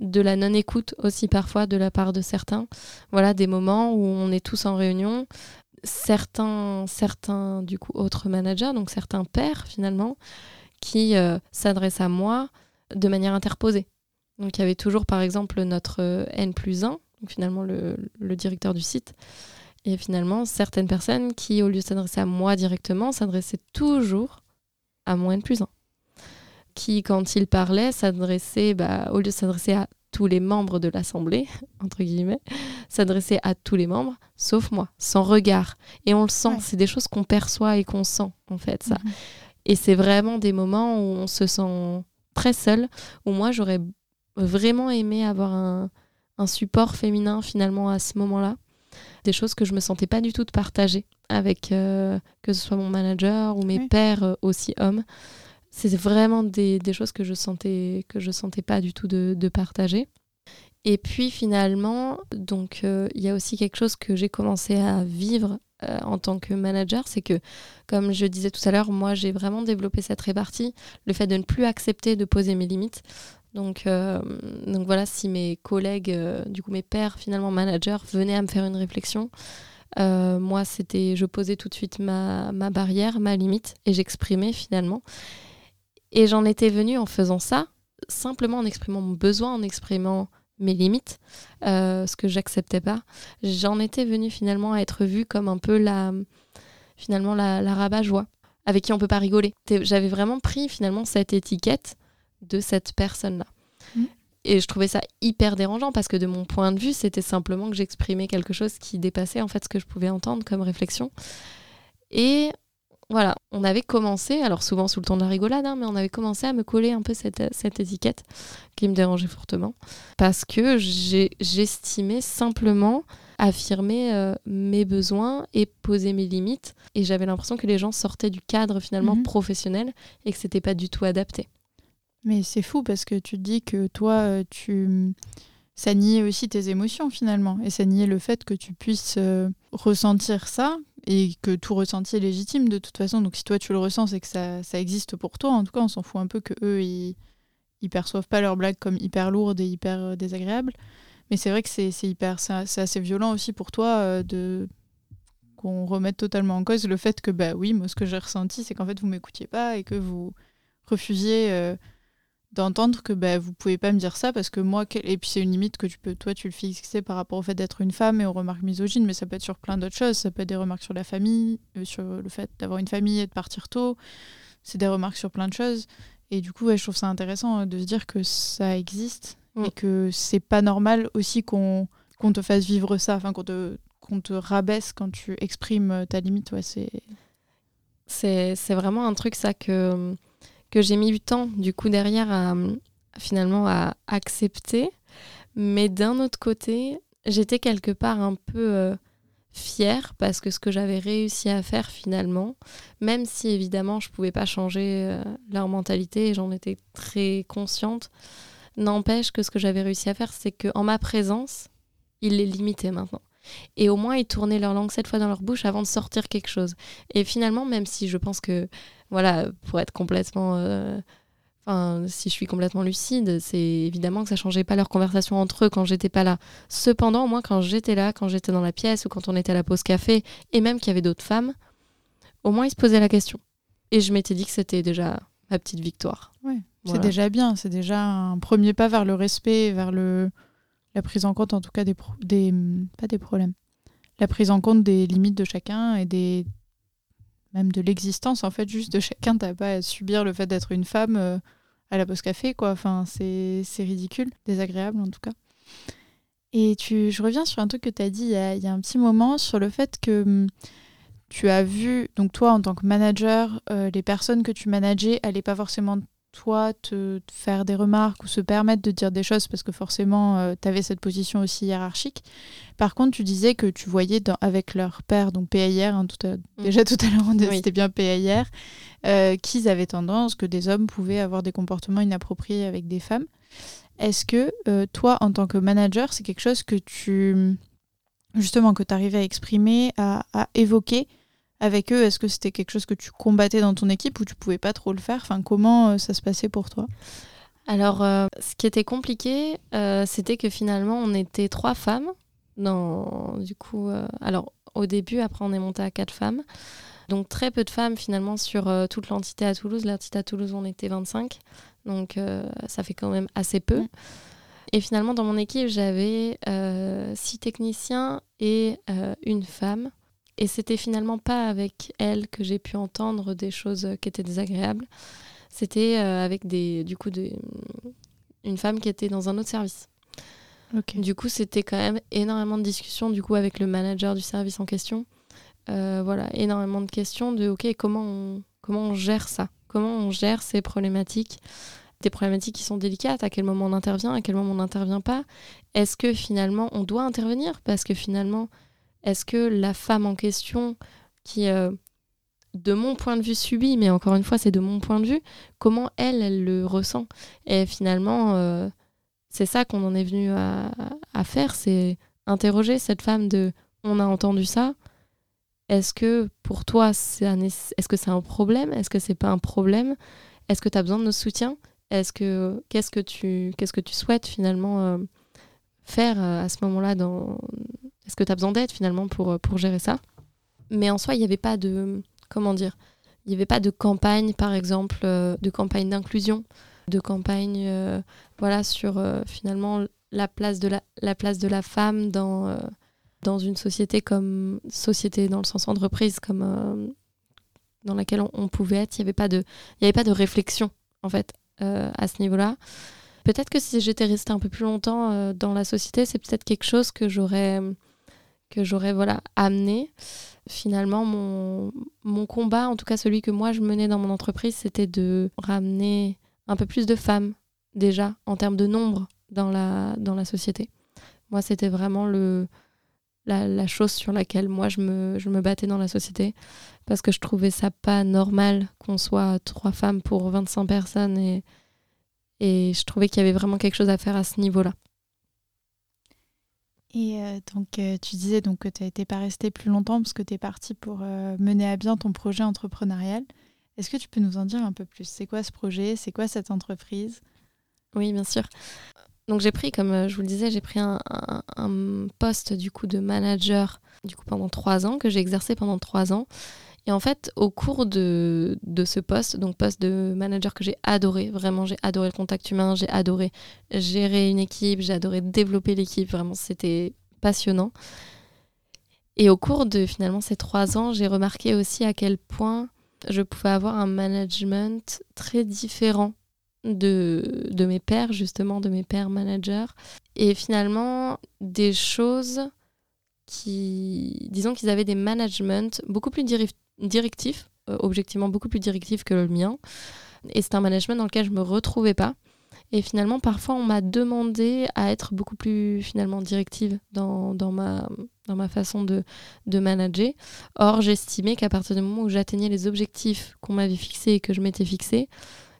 Speaker 2: de la non-écoute aussi parfois de la part de certains. Voilà, des moments où on est tous en réunion, certains, certains du coup autres managers, donc certains pères finalement, qui euh, s'adressent à moi de manière interposée. Donc il y avait toujours par exemple notre euh, N plus 1, donc finalement le, le directeur du site, et finalement certaines personnes qui au lieu de s'adresser à moi directement, s'adressaient toujours à mon N plus 1 qui, quand il parlait, s'adressait, bah, au lieu de s'adresser à tous les membres de l'Assemblée, entre guillemets, s'adressait à tous les membres, sauf moi, sans regard. Et on le sent, c'est des choses qu'on perçoit et qu'on sent, en fait, ça. Mhm. Et c'est vraiment des moments où on se sent très seul, où moi, j'aurais vraiment aimé avoir un, support féminin, finalement, à ce moment-là. Des choses que je me sentais pas du tout de partager avec, euh, que ce soit mon manager ou mes pères euh, aussi hommes c'est vraiment des, choses que je sentais que je sentais pas du tout de, partager. Et puis finalement, donc euh, il y a aussi quelque chose que j'ai commencé à vivre euh, en tant que manager, c'est que comme je disais tout à l'heure, moi j'ai vraiment développé cette répartie, le fait de ne plus accepter de poser mes limites. Donc, euh, donc voilà, si mes collègues, du coup mes pères finalement managers venaient à me faire une réflexion, moi c'était, je posais tout de suite ma, ma barrière, ma limite et j'exprimais finalement. Et j'en étais venue en faisant ça, simplement en exprimant mon besoin, en exprimant mes limites, euh, ce que j'acceptais pas. J'en étais venue finalement à être vue comme un peu la, finalement la, la rabat-joie, avec qui on peut pas rigoler. J'avais vraiment pris finalement cette étiquette de cette personne-là. Mmh. Et je trouvais ça hyper dérangeant parce que de mon point de vue, c'était simplement que j'exprimais quelque chose qui dépassait en fait ce que je pouvais entendre comme réflexion. Et voilà, on avait commencé, alors souvent sous le ton de la rigolade, hein, mais on avait commencé à me coller un peu cette, étiquette qui me dérangeait fortement parce que j'estimais simplement affirmer euh, mes besoins et poser mes limites et j'avais l'impression que les gens sortaient du cadre finalement mhm. professionnel et que c'était pas du tout adapté.
Speaker 1: Mais c'est fou parce que tu dis que toi, euh, tu ça niait aussi tes émotions finalement et ça niait le fait que tu puisses euh, ressentir ça et que tout ressenti est légitime de toute façon. Donc si toi tu le ressens, c'est que ça, ça, existe pour toi. En tout cas, on s'en fout un peu que eux ils, ils perçoivent pas leurs blagues comme hyper lourdes et hyper euh, désagréables. Mais c'est vrai que c'est assez violent aussi pour toi euh, de qu'on remette totalement en cause le fait que bah oui, moi ce que j'ai ressenti, c'est qu'en fait vous m'écoutiez pas et que vous refusiez d'entendre que bah, vous pouvez pas me dire ça parce que moi et puis c'est une limite que tu peux toi tu le fixer par rapport au fait d'être une femme et aux remarques misogynes mais ça peut être sur plein d'autres choses. Ça peut être des remarques sur la famille euh, sur le fait d'avoir une famille et de partir tôt. C'est des remarques sur plein de choses. Et du coup je trouve ça intéressant euh, de se dire que ça existe mm. et que c'est pas normal aussi qu'on qu'on te fasse vivre ça enfin qu'on te qu'on te rabaisse quand tu exprimes euh, ta limite. Ouais c'est
Speaker 2: c'est vraiment un truc ça que que j'ai mis du temps du coup derrière à finalement à accepter. Mais d'un autre côté, j'étais quelque part un peu euh, fière parce que ce que j'avais réussi à faire finalement, même si évidemment je pouvais pas changer euh, leur mentalité et j'en étais très consciente, n'empêche que ce que j'avais réussi à faire, c'est qu'en ma présence, ils les limitaient maintenant. Et au moins, ils tournaient leur langue cette fois dans leur bouche avant de sortir quelque chose. Et finalement, même si je pense que, voilà, pour être complètement. Euh, enfin, si je suis complètement lucide, c'est évidemment que ça changeait pas leur conversation entre eux quand j'étais pas là. Cependant, moi, quand j'étais là, quand j'étais dans la pièce ou quand on était à la pause café, et même qu'il y avait d'autres femmes, au moins ils se posaient la question. Et je m'étais dit que c'était déjà ma petite victoire.
Speaker 1: Ouais, c'est déjà bien, c'est déjà un premier pas vers le respect, vers le, la prise en compte en tout cas des, pas des problèmes, la prise en compte des limites de chacun et des même de l'existence en fait juste de chacun. T'as pas à subir le fait d'être une femme euh, à la pause café quoi. Enfin c'est ridicule, désagréable en tout cas. Et tu, je reviens sur un truc que tu as dit il y, a, il y, a, un petit moment sur le fait que hum, tu as vu, donc toi en tant que manager, euh, les personnes que tu manageais n'allaient pas forcément toi te, faire des remarques ou se permettre de dire des choses parce que forcément euh, tu avais cette position aussi hiérarchique. Par contre, tu disais que tu voyais dans, avec leur père, donc PAIR, hein, tout mm. déjà tout à l'heure on c'était bien PAIR, euh, qu'ils avaient tendance, que des hommes pouvaient avoir des comportements inappropriés avec des femmes. Est-ce que euh, toi, en tant que manager, c'est quelque chose que tu justement que tu arrivais à exprimer, à évoquer avec eux Est-ce que c'était quelque chose que tu combattais dans ton équipe ou tu pouvais pas trop le faire? Enfin, comment euh, ça se passait pour toi?
Speaker 2: Alors, euh, ce qui était compliqué, euh, c'était que finalement, on était trois femmes. Dans, du coup, alors au début, après, on est monté à quatre femmes. Donc très peu de femmes finalement sur toute l'entité à Toulouse. L'entité à Toulouse, on était 25. Donc ça fait quand même assez peu. Et finalement, dans mon équipe, j'avais six techniciens et une femme. Et c'était finalement pas avec elle que j'ai pu entendre des choses qui étaient désagréables. C'était euh, avec des, du coup, des, une femme qui était dans un autre service. Du coup, c'était quand même énormément de discussions du coup avec le manager du service en question. Euh, voilà, énormément de questions de ok, comment on, comment on gère ça? Comment on gère ces problématiques? Des problématiques qui sont délicates, à quel moment on intervient, à quel moment on n'intervient pas? Est-ce que finalement on doit intervenir? Parce que finalement, est-ce que la femme en question, qui, euh, de mon point de vue, subit, mais encore une fois, c'est de mon point de vue, comment elle, elle le ressent? Et finalement, euh, c'est ça qu'on en est venu à, faire, c'est interroger cette femme de on a entendu ça. Est-ce que pour toi, c'est est-ce que c'est un problème? Est-ce que c'est pas un problème? Est-ce que tu as besoin de notre soutien? Est-ce que qu'est-ce que tu qu'est-ce que tu souhaites finalement euh, faire à ce moment-là dans est-ce que tu as besoin d'aide finalement pour, euh, pour gérer ça? Mais en soi, il n'y avait pas de. Comment dire Il n'y avait pas de campagne, par exemple, euh, de campagne d'inclusion, de campagne euh, voilà, sur finalement la place, de la, la, place de la femme dans, dans une société comme. Société dans le sens entreprise, comme. dans laquelle on, pouvait être. Il n'y avait, avait pas de réflexion, en fait, à ce niveau-là. Peut-être que si j'étais restée un peu plus longtemps dans la société, c'est peut-être quelque chose que j'aurais que j'aurais voilà, amené. Finalement, mon, combat, en tout cas celui que moi je menais dans mon entreprise, c'était de ramener un peu plus de femmes déjà en termes de nombre dans la, dans société. Moi, c'était vraiment le, la, chose sur laquelle moi je me, je me battais dans la société parce que je trouvais ça pas normal qu'on soit trois femmes pour 25 personnes et, et je trouvais qu'il y avait vraiment quelque chose à faire à ce niveau-là.
Speaker 1: Et euh, donc, euh, tu disais donc, que tu n'étais pas resté plus longtemps parce que tu es parti pour euh, mener à bien ton projet entrepreneurial. Est-ce que tu peux nous en dire un peu plus? C'est quoi ce projet? C'est quoi cette entreprise?
Speaker 2: Oui, bien sûr. Donc j'ai pris, comme je vous le disais, j'ai pris un, poste du coup de manager du coup pendant trois ans que j'ai exercé pendant trois ans. Et en fait, au cours de, de ce poste, donc poste de manager que j'ai adoré, vraiment j'ai adoré le contact humain, j'ai adoré gérer une équipe, j'ai adoré développer l'équipe, vraiment c'était passionnant. Et au cours de finalement ces trois ans, j'ai remarqué aussi à quel point je pouvais avoir un management très différent de, de mes pères, justement, de mes pères managers. Et finalement, des choses qui, disons qu'ils avaient des managements beaucoup plus directifs, euh, objectivement beaucoup plus directifs que le mien. Et c'est un management dans lequel je me retrouvais pas. Et finalement, parfois, on m'a demandé à être beaucoup plus finalement directive dans, dans, ma, dans ma façon de, de manager. Or, j'estimais qu'à partir du moment où j'atteignais les objectifs qu'on m'avait fixés et que je m'étais fixé,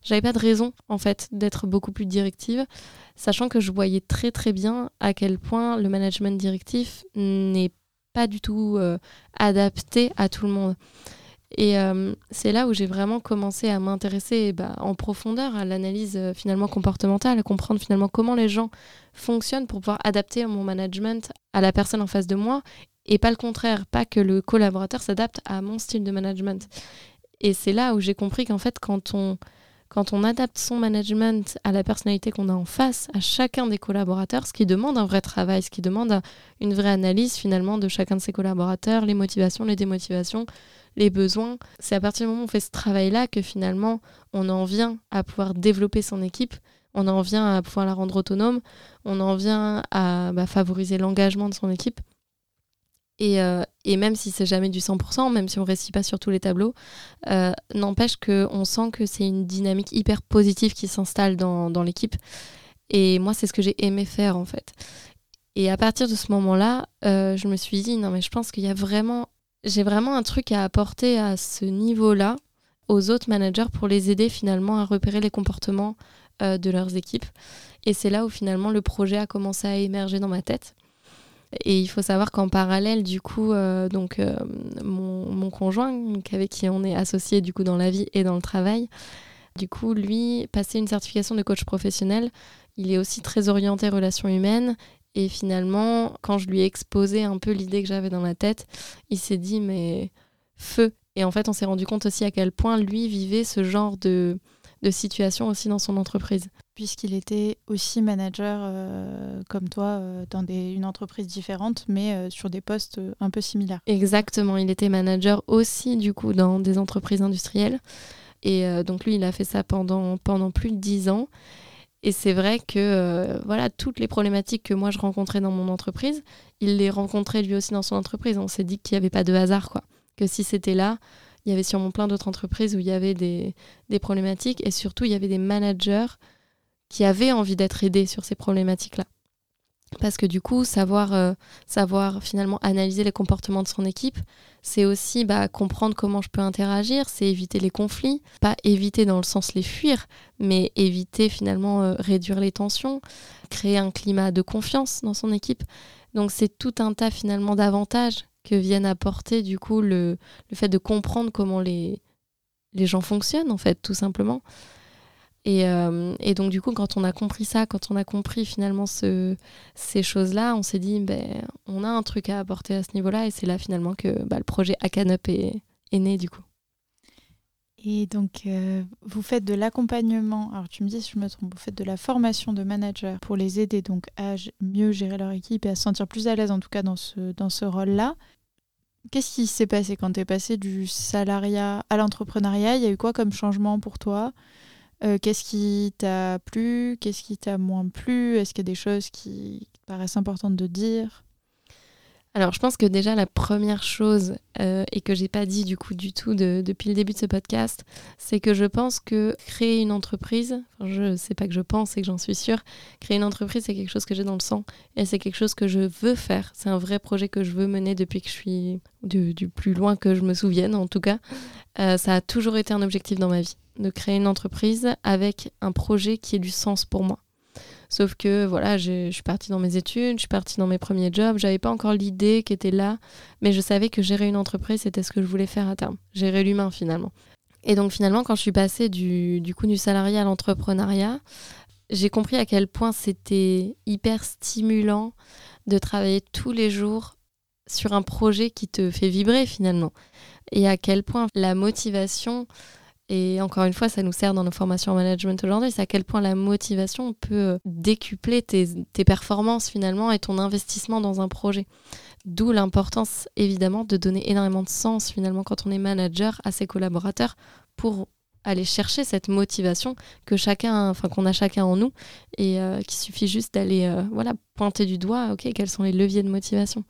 Speaker 2: j'avais pas de raison en fait d'être beaucoup plus directive, sachant que je voyais très très bien à quel point le management directif n'est pas du tout euh, adapté à tout le monde. Et euh, c'est là où j'ai vraiment commencé à m'intéresser bah, en profondeur à l'analyse euh, finalement comportementale, à comprendre finalement comment les gens fonctionnent pour pouvoir adapter mon management à la personne en face de moi et pas le contraire, pas que le collaborateur s'adapte à mon style de management. Et c'est là où j'ai compris qu'en fait quand on quand on adapte son management à la personnalité qu'on a en face, à chacun des collaborateurs, ce qui demande un vrai travail, ce qui demande une vraie analyse finalement de chacun de ses collaborateurs, les motivations, les démotivations, les besoins. C'est à partir du moment où on fait ce travail-là que finalement on en vient à pouvoir développer son équipe, on en vient à pouvoir la rendre autonome, on en vient à bah, favoriser l'engagement de son équipe. Et, euh, et, même si c'est jamais du 100%, même si on récit pas sur tous les tableaux, euh, n'empêche qu'on sent que c'est une dynamique hyper positive qui s'installe dans, l'équipe. Et moi, c'est ce que j'ai aimé faire en fait. Et à partir de ce moment-là, euh, je me suis dit, non mais je pense qu'il y a vraiment j'ai vraiment un truc à apporter à ce niveau-là aux autres managers pour les aider finalement à repérer les comportements de leurs équipes. Et c'est là où finalement le projet a commencé à émerger dans ma tête. Et il faut savoir qu'en parallèle, du coup, euh, donc euh, mon, conjoint, avec qui on est associé du coup dans la vie et dans le travail, du coup, lui, passé une certification de coach professionnel, il est aussi très orienté relations humaines et finalement, quand je lui ai exposé un peu l'idée que j'avais dans la tête, il s'est dit mais feu. Et en fait, on s'est rendu compte aussi à quel point lui vivait ce genre de, de situation aussi dans son entreprise.
Speaker 1: Puisqu'il était aussi manager euh, comme toi euh, dans des, une entreprise différente, mais euh, sur des postes un peu similaires.
Speaker 2: Exactement, il était manager aussi du coup dans des entreprises industrielles. Et donc lui, il a fait ça pendant, pendant plus de dix ans. Et c'est vrai que voilà, toutes les problématiques que moi je rencontrais dans mon entreprise, il les rencontrait lui aussi dans son entreprise. On s'est dit qu'il n'y avait pas de hasard, quoi. Que si c'était là, il y avait sûrement plein d'autres entreprises où il y avait des, des, problématiques et surtout il y avait des managers qui avaient envie d'être aidés sur ces problématiques-là. Parce que du coup, savoir, euh, savoir finalement analyser les comportements de son équipe, c'est aussi bah, comprendre comment je peux interagir, c'est éviter les conflits, pas éviter dans le sens les fuir, mais éviter finalement euh, réduire les tensions, créer un climat de confiance dans son équipe. Donc c'est tout un tas finalement d'avantages que viennent apporter du coup le, le fait de comprendre comment les, les gens fonctionnent en fait tout simplement. Euh, et, donc, du coup, quand on a compris ça, quand on a compris finalement ce, ces choses-là, on s'est dit, ben, on a un truc à apporter à ce niveau-là. Et c'est là finalement que bah, le projet Acanup est, est né, du coup.
Speaker 1: Et donc, euh, vous faites de l'accompagnement. Alors, tu me dis si je me trompe, vous faites de la formation de managers pour les aider donc à mieux gérer leur équipe et à se sentir plus à l'aise, en tout cas, dans ce, dans ce rôle-là. Qu'est-ce qui s'est passé quand tu es passé du salariat à l'entrepreneuriat? Il y a eu quoi comme changement pour toi? Euh, qu'est-ce qui t'a plu? Qu'est-ce qui t'a moins plu? Est-ce qu'il y a des choses qui paraissent importantes de dire?
Speaker 2: Alors, je pense que déjà la première chose, euh, et que j'ai pas dit du coup du tout depuis le début de ce podcast, c'est que je pense que créer une entreprise, enfin, je sais pas que je pense, c'est que j'en suis sûre, créer une entreprise, c'est quelque chose que j'ai dans le sang, et c'est quelque chose que je veux faire. C'est un vrai projet que je veux mener depuis que je suis du, plus loin que je me souvienne, en tout cas. Euh, ça a toujours été un objectif dans ma vie de créer une entreprise avec un projet qui ait du sens pour moi. Sauf que voilà, je suis partie dans mes études, je suis partie dans mes premiers jobs, j'avais pas encore l'idée qui était là, mais je savais que gérer une entreprise, c'était ce que je voulais faire à terme. Gérer l'humain finalement. Et donc finalement, quand je suis passée du, du coup du salariat à l'entrepreneuriat, j'ai compris à quel point c'était hyper stimulant de travailler tous les jours sur un projet qui te fait vibrer finalement. Et à quel point la motivation, et encore une fois, ça nous sert dans nos formations en management aujourd'hui, c'est à quel point la motivation peut décupler tes, performances finalement et ton investissement dans un projet. D'où l'importance évidemment de donner énormément de sens finalement quand on est manager à ses collaborateurs pour aller chercher cette motivation que chacun, enfin qu'on a chacun en nous et euh, qu'il suffit juste d'aller euh, voilà pointer du doigt, ok, quels sont les leviers de motivation.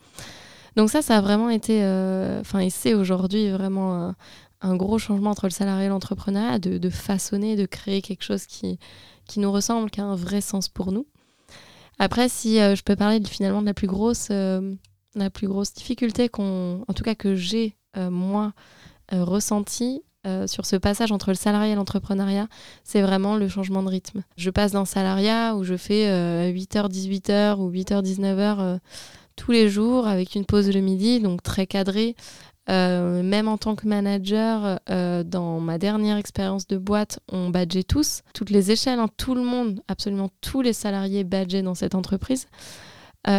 Speaker 2: Donc ça, ça a vraiment été, euh, enfin et c'est aujourd'hui vraiment un, gros changement entre le salarié et l'entrepreneuriat, de, façonner, de créer quelque chose qui, qui nous ressemble, qui a un vrai sens pour nous. Après, si je peux parler finalement de la plus grosse, la plus grosse difficulté qu'on, en tout cas que j'ai moi ressenti euh, sur ce passage entre le salariat et l'entrepreneuriat, c'est vraiment le changement de rythme. Je passe d'un salariat où je fais 8h, 18h ou 8h, 19h euh, tous les jours avec une pause le midi, donc très cadré. Euh, même en tant que manager, dans ma dernière expérience de boîte, on badgeait tous, toutes les échelles, hein, tout le monde, absolument tous les salariés badgeaient dans cette entreprise.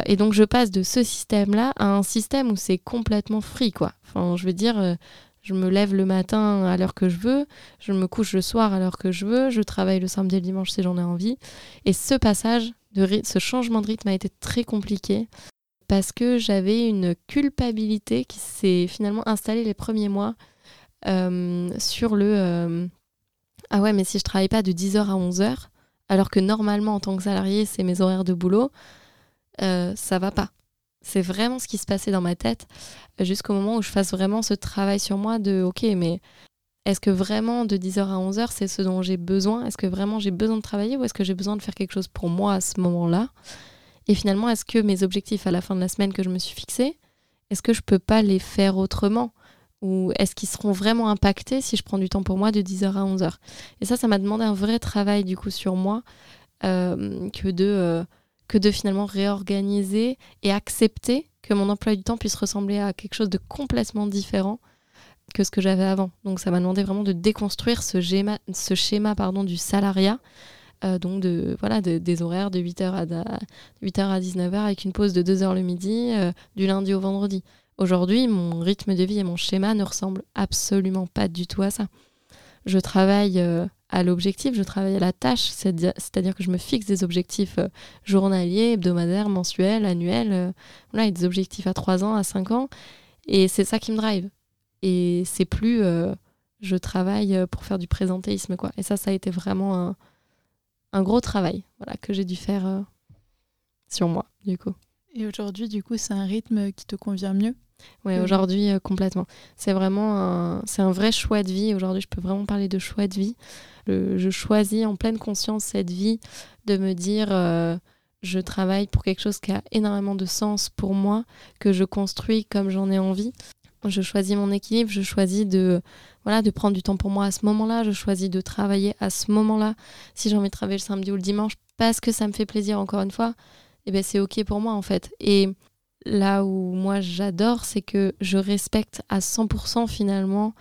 Speaker 2: et donc je passe de ce système-là à un système où c'est complètement free, quoi. Enfin, je veux dire, je me lève le matin à l'heure que je veux, je me couche le soir à l'heure que je veux, je travaille le samedi et le dimanche si j'en ai envie. Et ce passage, de ce changement de rythme a été très compliqué parce que j'avais une culpabilité qui s'est finalement installée les premiers mois euh, sur le euh, Ah ouais, mais si je travaille pas de 10h à 11h, alors que normalement en tant que salarié, c'est mes horaires de boulot, euh, ça va pas. C'est vraiment ce qui se passait dans ma tête jusqu'au moment où je fasse vraiment ce travail sur moi de OK, mais est-ce que vraiment de 10h à 11h, c'est ce dont j'ai besoin? Est-ce que vraiment j'ai besoin de travailler ou est-ce que j'ai besoin de faire quelque chose pour moi à ce moment-là? Et finalement, est-ce que mes objectifs à la fin de la semaine que je me suis fixés, est-ce que je peux pas les faire autrement ou est-ce qu'ils seront vraiment impactés si je prends du temps pour moi de 10h à 11h Et ça, ça m'a demandé un vrai travail du coup sur moi euh, que de... Euh, que de finalement réorganiser et accepter que mon emploi du temps puisse ressembler à quelque chose de complètement différent que ce que j'avais avant. Donc ça m'a demandé vraiment de déconstruire ce schéma, ce schéma pardon, du salariat, euh, donc de, voilà, des horaires de 8h à, 8h à 19h avec une pause de 2h le midi, euh, du lundi au vendredi. Aujourd'hui, mon rythme de vie et mon schéma ne ressemblent absolument pas du tout à ça. Je travaille euh, à l'objectif, je travaille à la tâche, c'est-à-dire que je me fixe des objectifs journaliers, hebdomadaires, mensuels, annuels, voilà, des objectifs à 3 ans, à 5 ans, et c'est ça qui me drive. Et c'est plus je travaille pour faire du présentéisme, quoi. Et ça, ça a été vraiment un, un gros travail voilà, que j'ai dû faire sur moi, du coup.
Speaker 1: Et aujourd'hui, du coup, c'est un rythme qui te convient mieux
Speaker 2: oui, aujourd'hui, euh, complètement. C'est vraiment un, c'est un vrai choix de vie. Aujourd'hui, je peux vraiment parler de choix de vie. je choisis en pleine conscience cette vie de me dire euh, je travaille pour quelque chose qui a énormément de sens pour moi, que je construis comme j'en ai envie. Je choisis mon équilibre, je choisis de, voilà, de prendre du temps pour moi à ce moment-là, je choisis de travailler à ce moment-là. Si j'ai envie de travailler le samedi ou le dimanche, parce que ça me fait plaisir, encore une fois, eh ben c'est OK pour moi en fait. Et là où moi j'adore, c'est que je respecte à 100% finalement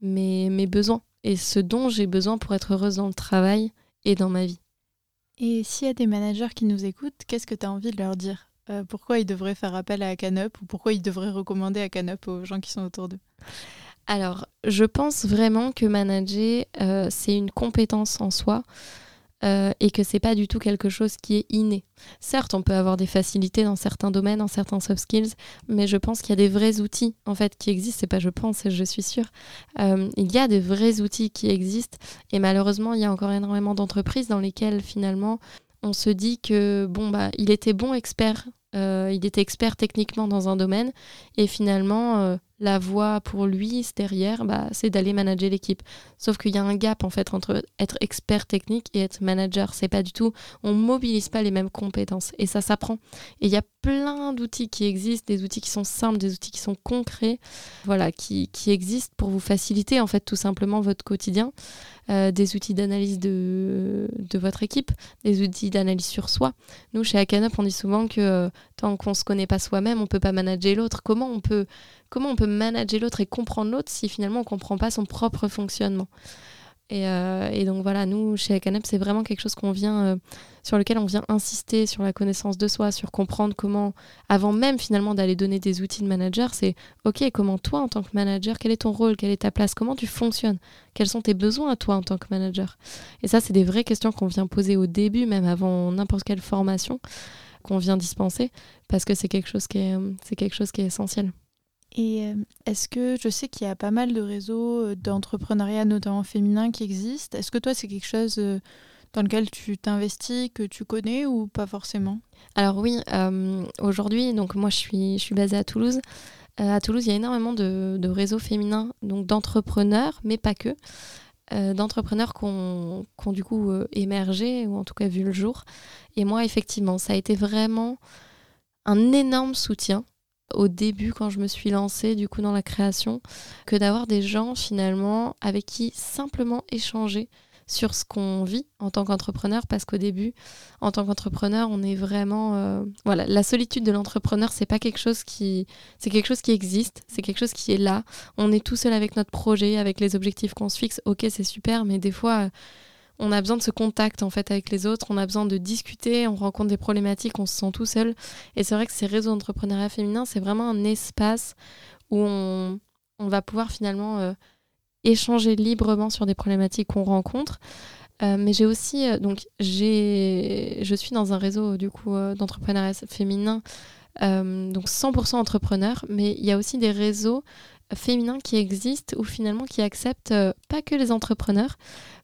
Speaker 2: mes, besoins et ce dont j'ai besoin pour être heureuse dans le travail et dans ma vie.
Speaker 1: Et s'il y a des managers qui nous écoutent, qu'est-ce que tu as envie de leur dire? Euh, Pourquoi ils devraient faire appel à Canup ou pourquoi ils devraient recommander à Canup aux gens qui sont autour d'eux?
Speaker 2: Alors, je pense vraiment que manager, euh, c'est une compétence en soi. Euh, et que c'est pas du tout quelque chose qui est inné. Certes, on peut avoir des facilités dans certains domaines, dans certains soft skills, mais je pense qu'il y a des vrais outils en fait qui existent. C'est pas je pense, je suis sûre. Euh, il y a des vrais outils qui existent et malheureusement, il y a encore énormément d'entreprises dans lesquelles finalement on se dit que bon bah il était bon expert, il était expert techniquement dans un domaine et finalement la voie pour lui derrière, bah, c'est d'aller manager l'équipe. Sauf qu'il y a un gap en fait entre être expert technique et être manager. C'est pas du tout, on mobilise pas les mêmes compétences et ça s'apprend. Et il y a plein d'outils qui existent, des outils qui sont simples, des outils qui sont concrets, voilà, qui, existent pour vous faciliter en fait tout simplement votre quotidien. Euh, des outils d'analyse de, votre équipe, des outils d'analyse sur soi. Nous, chez Acanup, on dit souvent que euh, tant qu'on ne se connaît pas soi-même, on ne peut pas manager l'autre. Comment on peut comment on peut manager l'autre et comprendre l'autre si finalement on ne comprend pas son propre fonctionnement? Euh, et, donc voilà, nous, chez Acanep, c'est vraiment quelque chose qu'on vient, euh, sur lequel on vient insister sur la connaissance de soi, sur comprendre comment, avant même finalement d'aller donner des outils de manager, c'est ok, comment toi en tant que manager, quel est ton rôle, quelle est ta place, comment tu fonctionnes, quels sont tes besoins à toi en tant que manager? Et ça, c'est des vraies questions qu'on vient poser au début, même avant n'importe quelle formation qu'on vient dispenser, parce que c'est quelque chose qui est, c'est quelque chose qui est essentiel.
Speaker 1: Et euh, est-ce que je sais qu'il y a pas mal de réseaux euh, d'entrepreneuriat, notamment féminin, qui existent. Est-ce que toi, c'est quelque chose euh, dans lequel tu t'investis, que tu connais ou pas forcément?
Speaker 2: Alors oui, aujourd'hui, donc moi je suis, je suis basée à Toulouse. à Toulouse, il y a énormément de, de réseaux féminins, donc d'entrepreneurs, mais pas que, d'entrepreneurs qui ont, du coup émergé, ou en tout cas vu le jour. Et moi, effectivement, ça a été vraiment un énorme soutien au début quand je me suis lancée du coup dans la création que d'avoir des gens finalement avec qui simplement échanger sur ce qu'on vit en tant qu'entrepreneur parce qu'au début en tant qu'entrepreneur on est vraiment euh, voilà la solitude de l'entrepreneur c'est pas quelque chose qui c'est quelque chose qui existe c'est quelque chose qui est là. On est tout seul avec notre projet avec les objectifs qu'on se fixe. Ok c'est super mais des fois on a besoin de ce contact en fait avec les autres, on a besoin de discuter, on rencontre des problématiques, on se sent tout seul. Et c'est vrai que ces réseaux d'entrepreneuriat féminin, c'est vraiment un espace où on, va pouvoir finalement euh, échanger librement sur des problématiques qu'on rencontre. Euh, mais j'ai aussi, euh, donc je suis dans un réseau du coup d'entrepreneuriat féminin, donc 100% entrepreneur, mais il y a aussi des réseaux féminins qui existent ou finalement qui acceptent pas que les entrepreneurs,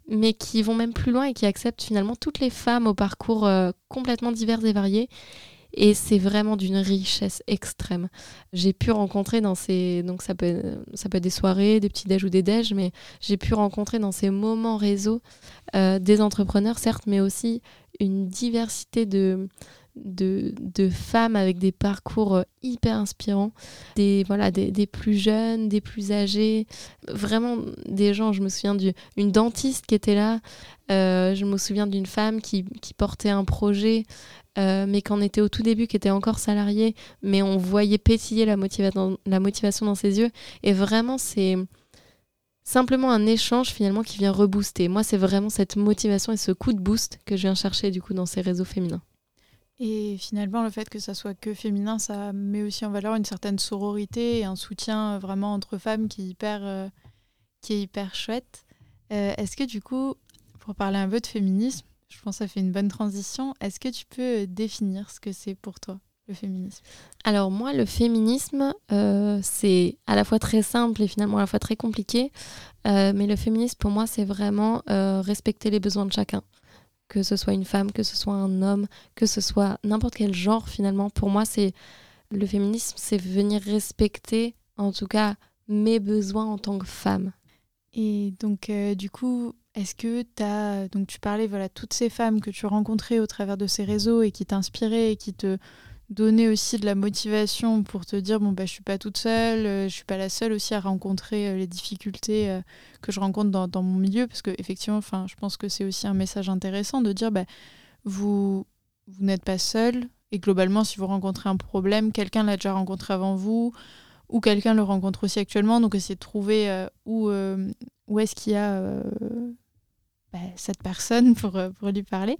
Speaker 2: mais qui vont même plus loin et qui acceptent finalement toutes les femmes au parcours euh, complètement divers et variés. Et c'est vraiment d'une richesse extrême. J'ai pu rencontrer dans ces... Donc ça peut, ça peut être des soirées, des petits déj ou des déj, mais j'ai pu rencontrer dans ces moments réseau euh, des entrepreneurs, certes, mais aussi une diversité de, de, femmes avec des parcours euh, hyper inspirants, des, voilà, des, plus jeunes, des plus âgés, vraiment des gens, je me souviens d'une dentiste qui était là, euh, je me souviens d'une femme qui, portait un projet, euh, mais qu'en était au tout début, qui était encore salariée, mais on voyait pétiller la, la motivation dans ses yeux, et vraiment c'est simplement un échange finalement qui vient rebooster. Moi, c'est vraiment cette motivation et ce coup de boost que je viens chercher du coup dans ces réseaux féminins.
Speaker 1: Et finalement, le fait que ça soit que féminin, ça met aussi en valeur une certaine sororité et un soutien euh, vraiment entre femmes qui est hyper, euh, qui est hyper chouette. Euh, est-ce que du coup, pour parler un peu de féminisme, je pense que ça fait une bonne transition, est-ce que tu peux définir ce que c'est pour toi le féminisme?
Speaker 2: Alors moi, le féminisme, c'est à la fois très simple et finalement à la fois très compliqué. mais le féminisme, pour moi, c'est vraiment respecter les besoins de chacun que ce soit une femme, que ce soit un homme, que ce soit n'importe quel genre finalement. Pour moi, c'est le féminisme, c'est venir respecter, en tout cas, mes besoins en tant que femme.
Speaker 1: Et donc, euh, du coup, est-ce que tu. Donc, tu parlais, voilà, toutes ces femmes que tu rencontrais au travers de ces réseaux et qui t'inspiraient et qui te donner aussi de la motivation pour te dire bon bah suis pas toute seule, euh, je suis pas la seule aussi à rencontrer euh, les difficultés euh, que je rencontre dans, mon milieu. Parce que effectivement je pense que c'est aussi un message intéressant de dire bah, vous vous n'êtes pas seul et globalement si vous rencontrez un problème quelqu'un l'a déjà rencontré avant vous ou quelqu'un le rencontre aussi actuellement. Donc essayez de trouver où où est-ce qu'il y a bah, cette personne pour, pour lui parler.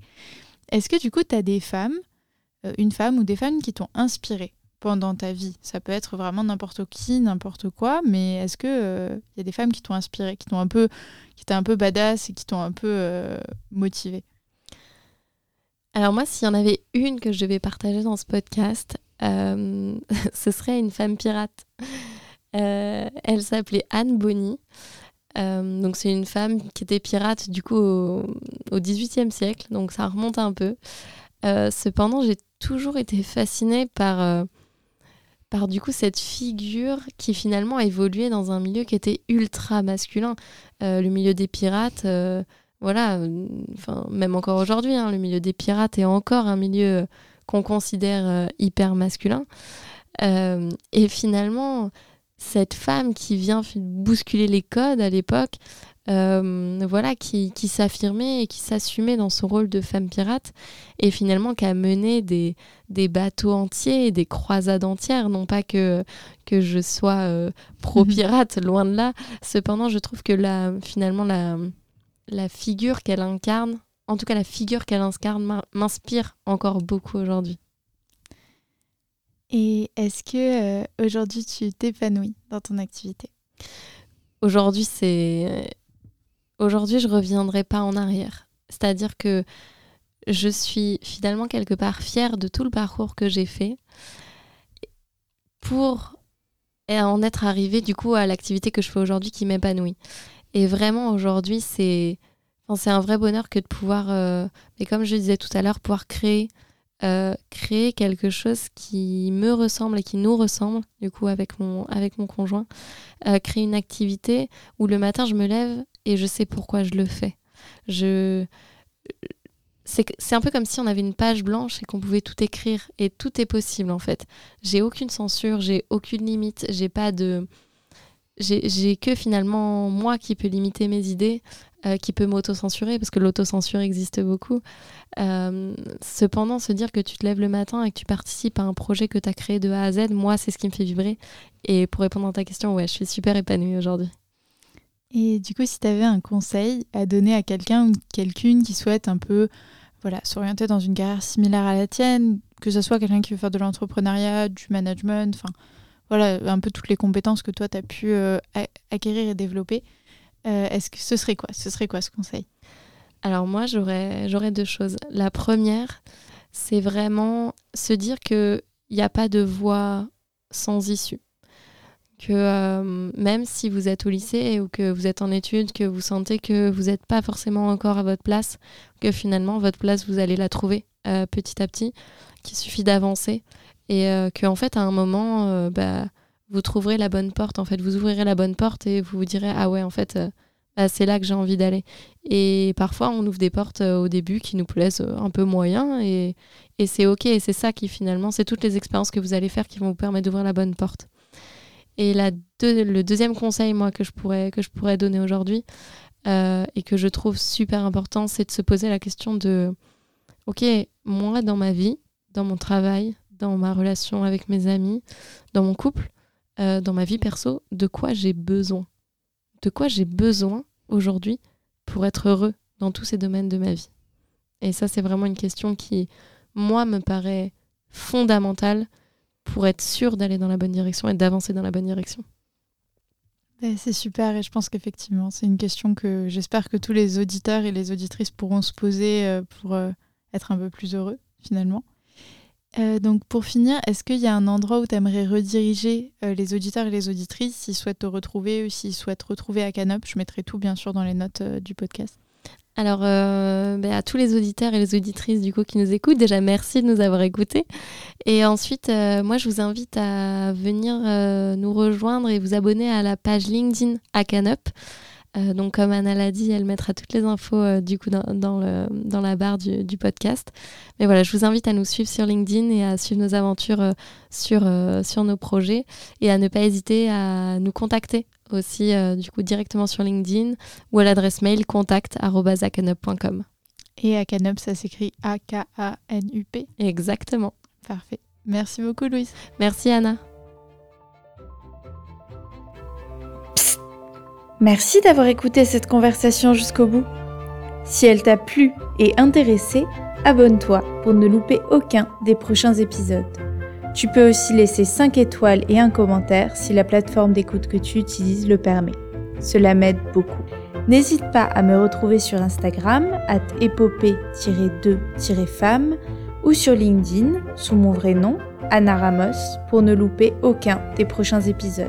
Speaker 1: Est-ce que du coup tu as des femmes euh, une femme ou des femmes qui t'ont inspiré pendant ta vie Ça peut être vraiment n'importe qui, n'importe quoi, mais est-ce que il euh, y a des femmes qui t'ont inspiré, qui t'ont un peu, qui un peu badass et qui t'ont un peu euh, motivé
Speaker 2: Alors moi, s'il y en avait une que je devais partager dans ce podcast, ce serait une femme pirate. elle s'appelait Anne Bonny. donc c'est une femme qui était pirate du coup au, au 18e siècle, donc ça remonte un peu. cependant, j'ai toujours été fascinée par, euh, par du coup cette figure qui finalement a évolué dans un milieu qui était ultra masculin. Euh, le milieu des pirates, euh, voilà, même encore aujourd'hui, hein, le milieu des pirates est encore un milieu qu'on considère hyper masculin. et finalement, cette femme qui vient bousculer les codes à l'époque, euh, voilà, qui, qui s'affirmait et qui s'assumait dans son rôle de femme pirate, et finalement qui a mené des, des bateaux entiers, des croisades entières. Non pas que, que je sois euh, pro-pirate, loin de là. Cependant, je trouve que la, finalement, la, la figure qu'elle incarne, en tout cas la figure qu'elle incarne, m'inspire encore beaucoup aujourd'hui.
Speaker 1: Et est-ce que euh, aujourd'hui tu t'épanouis dans ton activité?
Speaker 2: Aujourd'hui, c'est aujourd'hui je reviendrai pas en arrière. C'est-à-dire que je suis finalement quelque part fière de tout le parcours que j'ai fait pour en être arrivée du coup à l'activité que je fais aujourd'hui qui m'épanouit. Et vraiment aujourd'hui, c'est un vrai bonheur que de pouvoir, euh, mais comme je disais tout à l'heure, pouvoir créer euh, créer quelque chose qui me ressemble et qui nous ressemble, du coup, avec mon, avec mon conjoint. Euh, créer une activité où le matin, je me lève et je sais pourquoi je le fais. Je... C'est un peu comme si on avait une page blanche et qu'on pouvait tout écrire. Et tout est possible, en fait. J'ai aucune censure, j'ai aucune limite, j'ai pas de j'ai que finalement moi qui peux limiter mes idées. Euh, qui peut m'auto-censurer, parce que l'autocensure existe beaucoup. Euh, cependant, se dire que tu te lèves le matin et que tu participes à un projet que tu as créé de A à Z, moi, c'est ce qui me fait vibrer. Et pour répondre à ta question, ouais, je suis super épanouie aujourd'hui.
Speaker 1: Et du coup, si tu avais un conseil à donner à quelqu'un ou quelqu'une qui souhaite un peu voilà, s'orienter dans une carrière similaire à la tienne, que ce soit quelqu'un qui veut faire de l'entrepreneuriat, du management, enfin voilà, un peu toutes les compétences que toi tu as pu euh, acquérir et développer, euh, est-ce que ce serait quoi? Ce serait quoi ce conseil?
Speaker 2: Alors moi, j'aurais, j'aurais deux choses. La première, c'est vraiment se dire qu'il n'y a pas de voie sans issue. Que euh, même si vous êtes au lycée ou que vous êtes en études, que vous sentez que vous n'êtes pas forcément encore à votre place, que finalement votre place, vous allez la trouver euh, petit à petit, qu'il suffit d'avancer et qu'en fait, à un moment, bah, vous trouverez la bonne porte. En fait, vous ouvrirez la bonne porte et vous vous direz ah ouais, en fait, euh, bah, c'est là que j'ai envie d'aller. Et parfois, on ouvre des portes euh, au début qui nous plaisent euh, un peu moyen et, et c'est ok. Et c'est ça qui finalement, c'est toutes les expériences que vous allez faire qui vont vous permettre d'ouvrir la bonne porte. Et le deuxième conseil, moi, que je pourrais, que je pourrais donner aujourd'hui et que je trouve super important, c'est de se poser la question de ok, moi, dans ma vie, dans mon travail, dans ma relation avec mes amis, dans mon couple, euh, dans ma vie perso de quoi j'ai besoin? De quoi j'ai besoin aujourd'hui pour être heureux dans tous ces domaines de ma vie? Et ça, c'est vraiment une question qui, moi, me paraît fondamentale pour être sûr d'aller dans la bonne direction et d'avancer dans la bonne direction.
Speaker 1: C'est super et je pense qu'effectivement, c'est une question que j'espère que tous les auditeurs et les auditrices pourront se poser euh, pour euh, être un peu plus heureux finalement. Euh, donc pour finir, est-ce qu'il y a un endroit où tu aimerais rediriger les auditeurs et les auditrices? S'ils souhaitent te retrouver ou s'ils souhaitent retrouver à Canop Je mettrai tout bien sûr dans les notes du podcast.
Speaker 2: Alors ben, à tous les auditeurs et les auditrices du coup qui nous écoutent, déjà merci de nous avoir écoutés. Et ensuite, moi je vous invite à venir nous rejoindre et vous abonner à la page LinkedIn à Canop. Euh, donc, comme Anna l'a dit, elle mettra toutes les infos euh, du coup dans, la barre du, podcast. Mais voilà, je vous invite à nous suivre sur LinkedIn et à suivre nos aventures euh, sur nos projets et à ne pas hésiter à nous contacter aussi du coup directement sur LinkedIn ou à l'adresse mail contact@akanup.com.
Speaker 1: Et Akanup, ça s'écrit A-K-A-N-U-P.
Speaker 2: Exactement.
Speaker 1: Parfait. Merci beaucoup, Louise.
Speaker 2: Merci, Anna.
Speaker 1: Merci d'avoir écouté cette conversation jusqu'au bout. Si elle t'a plu et intéressé, abonne-toi pour ne louper aucun des prochains épisodes. Tu peux aussi laisser 5 étoiles et un commentaire si la plateforme d'écoute que tu utilises le permet. Cela m'aide beaucoup. N'hésite pas à me retrouver sur Instagram, at épopée-2-femme, ou sur LinkedIn, sous mon vrai nom, Anna Ramos, pour ne louper aucun des prochains épisodes.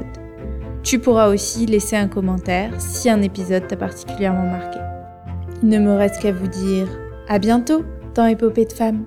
Speaker 1: Tu pourras aussi laisser un commentaire si un épisode t'a particulièrement marqué. Il ne me reste qu'à vous dire à bientôt dans Épopée de femmes.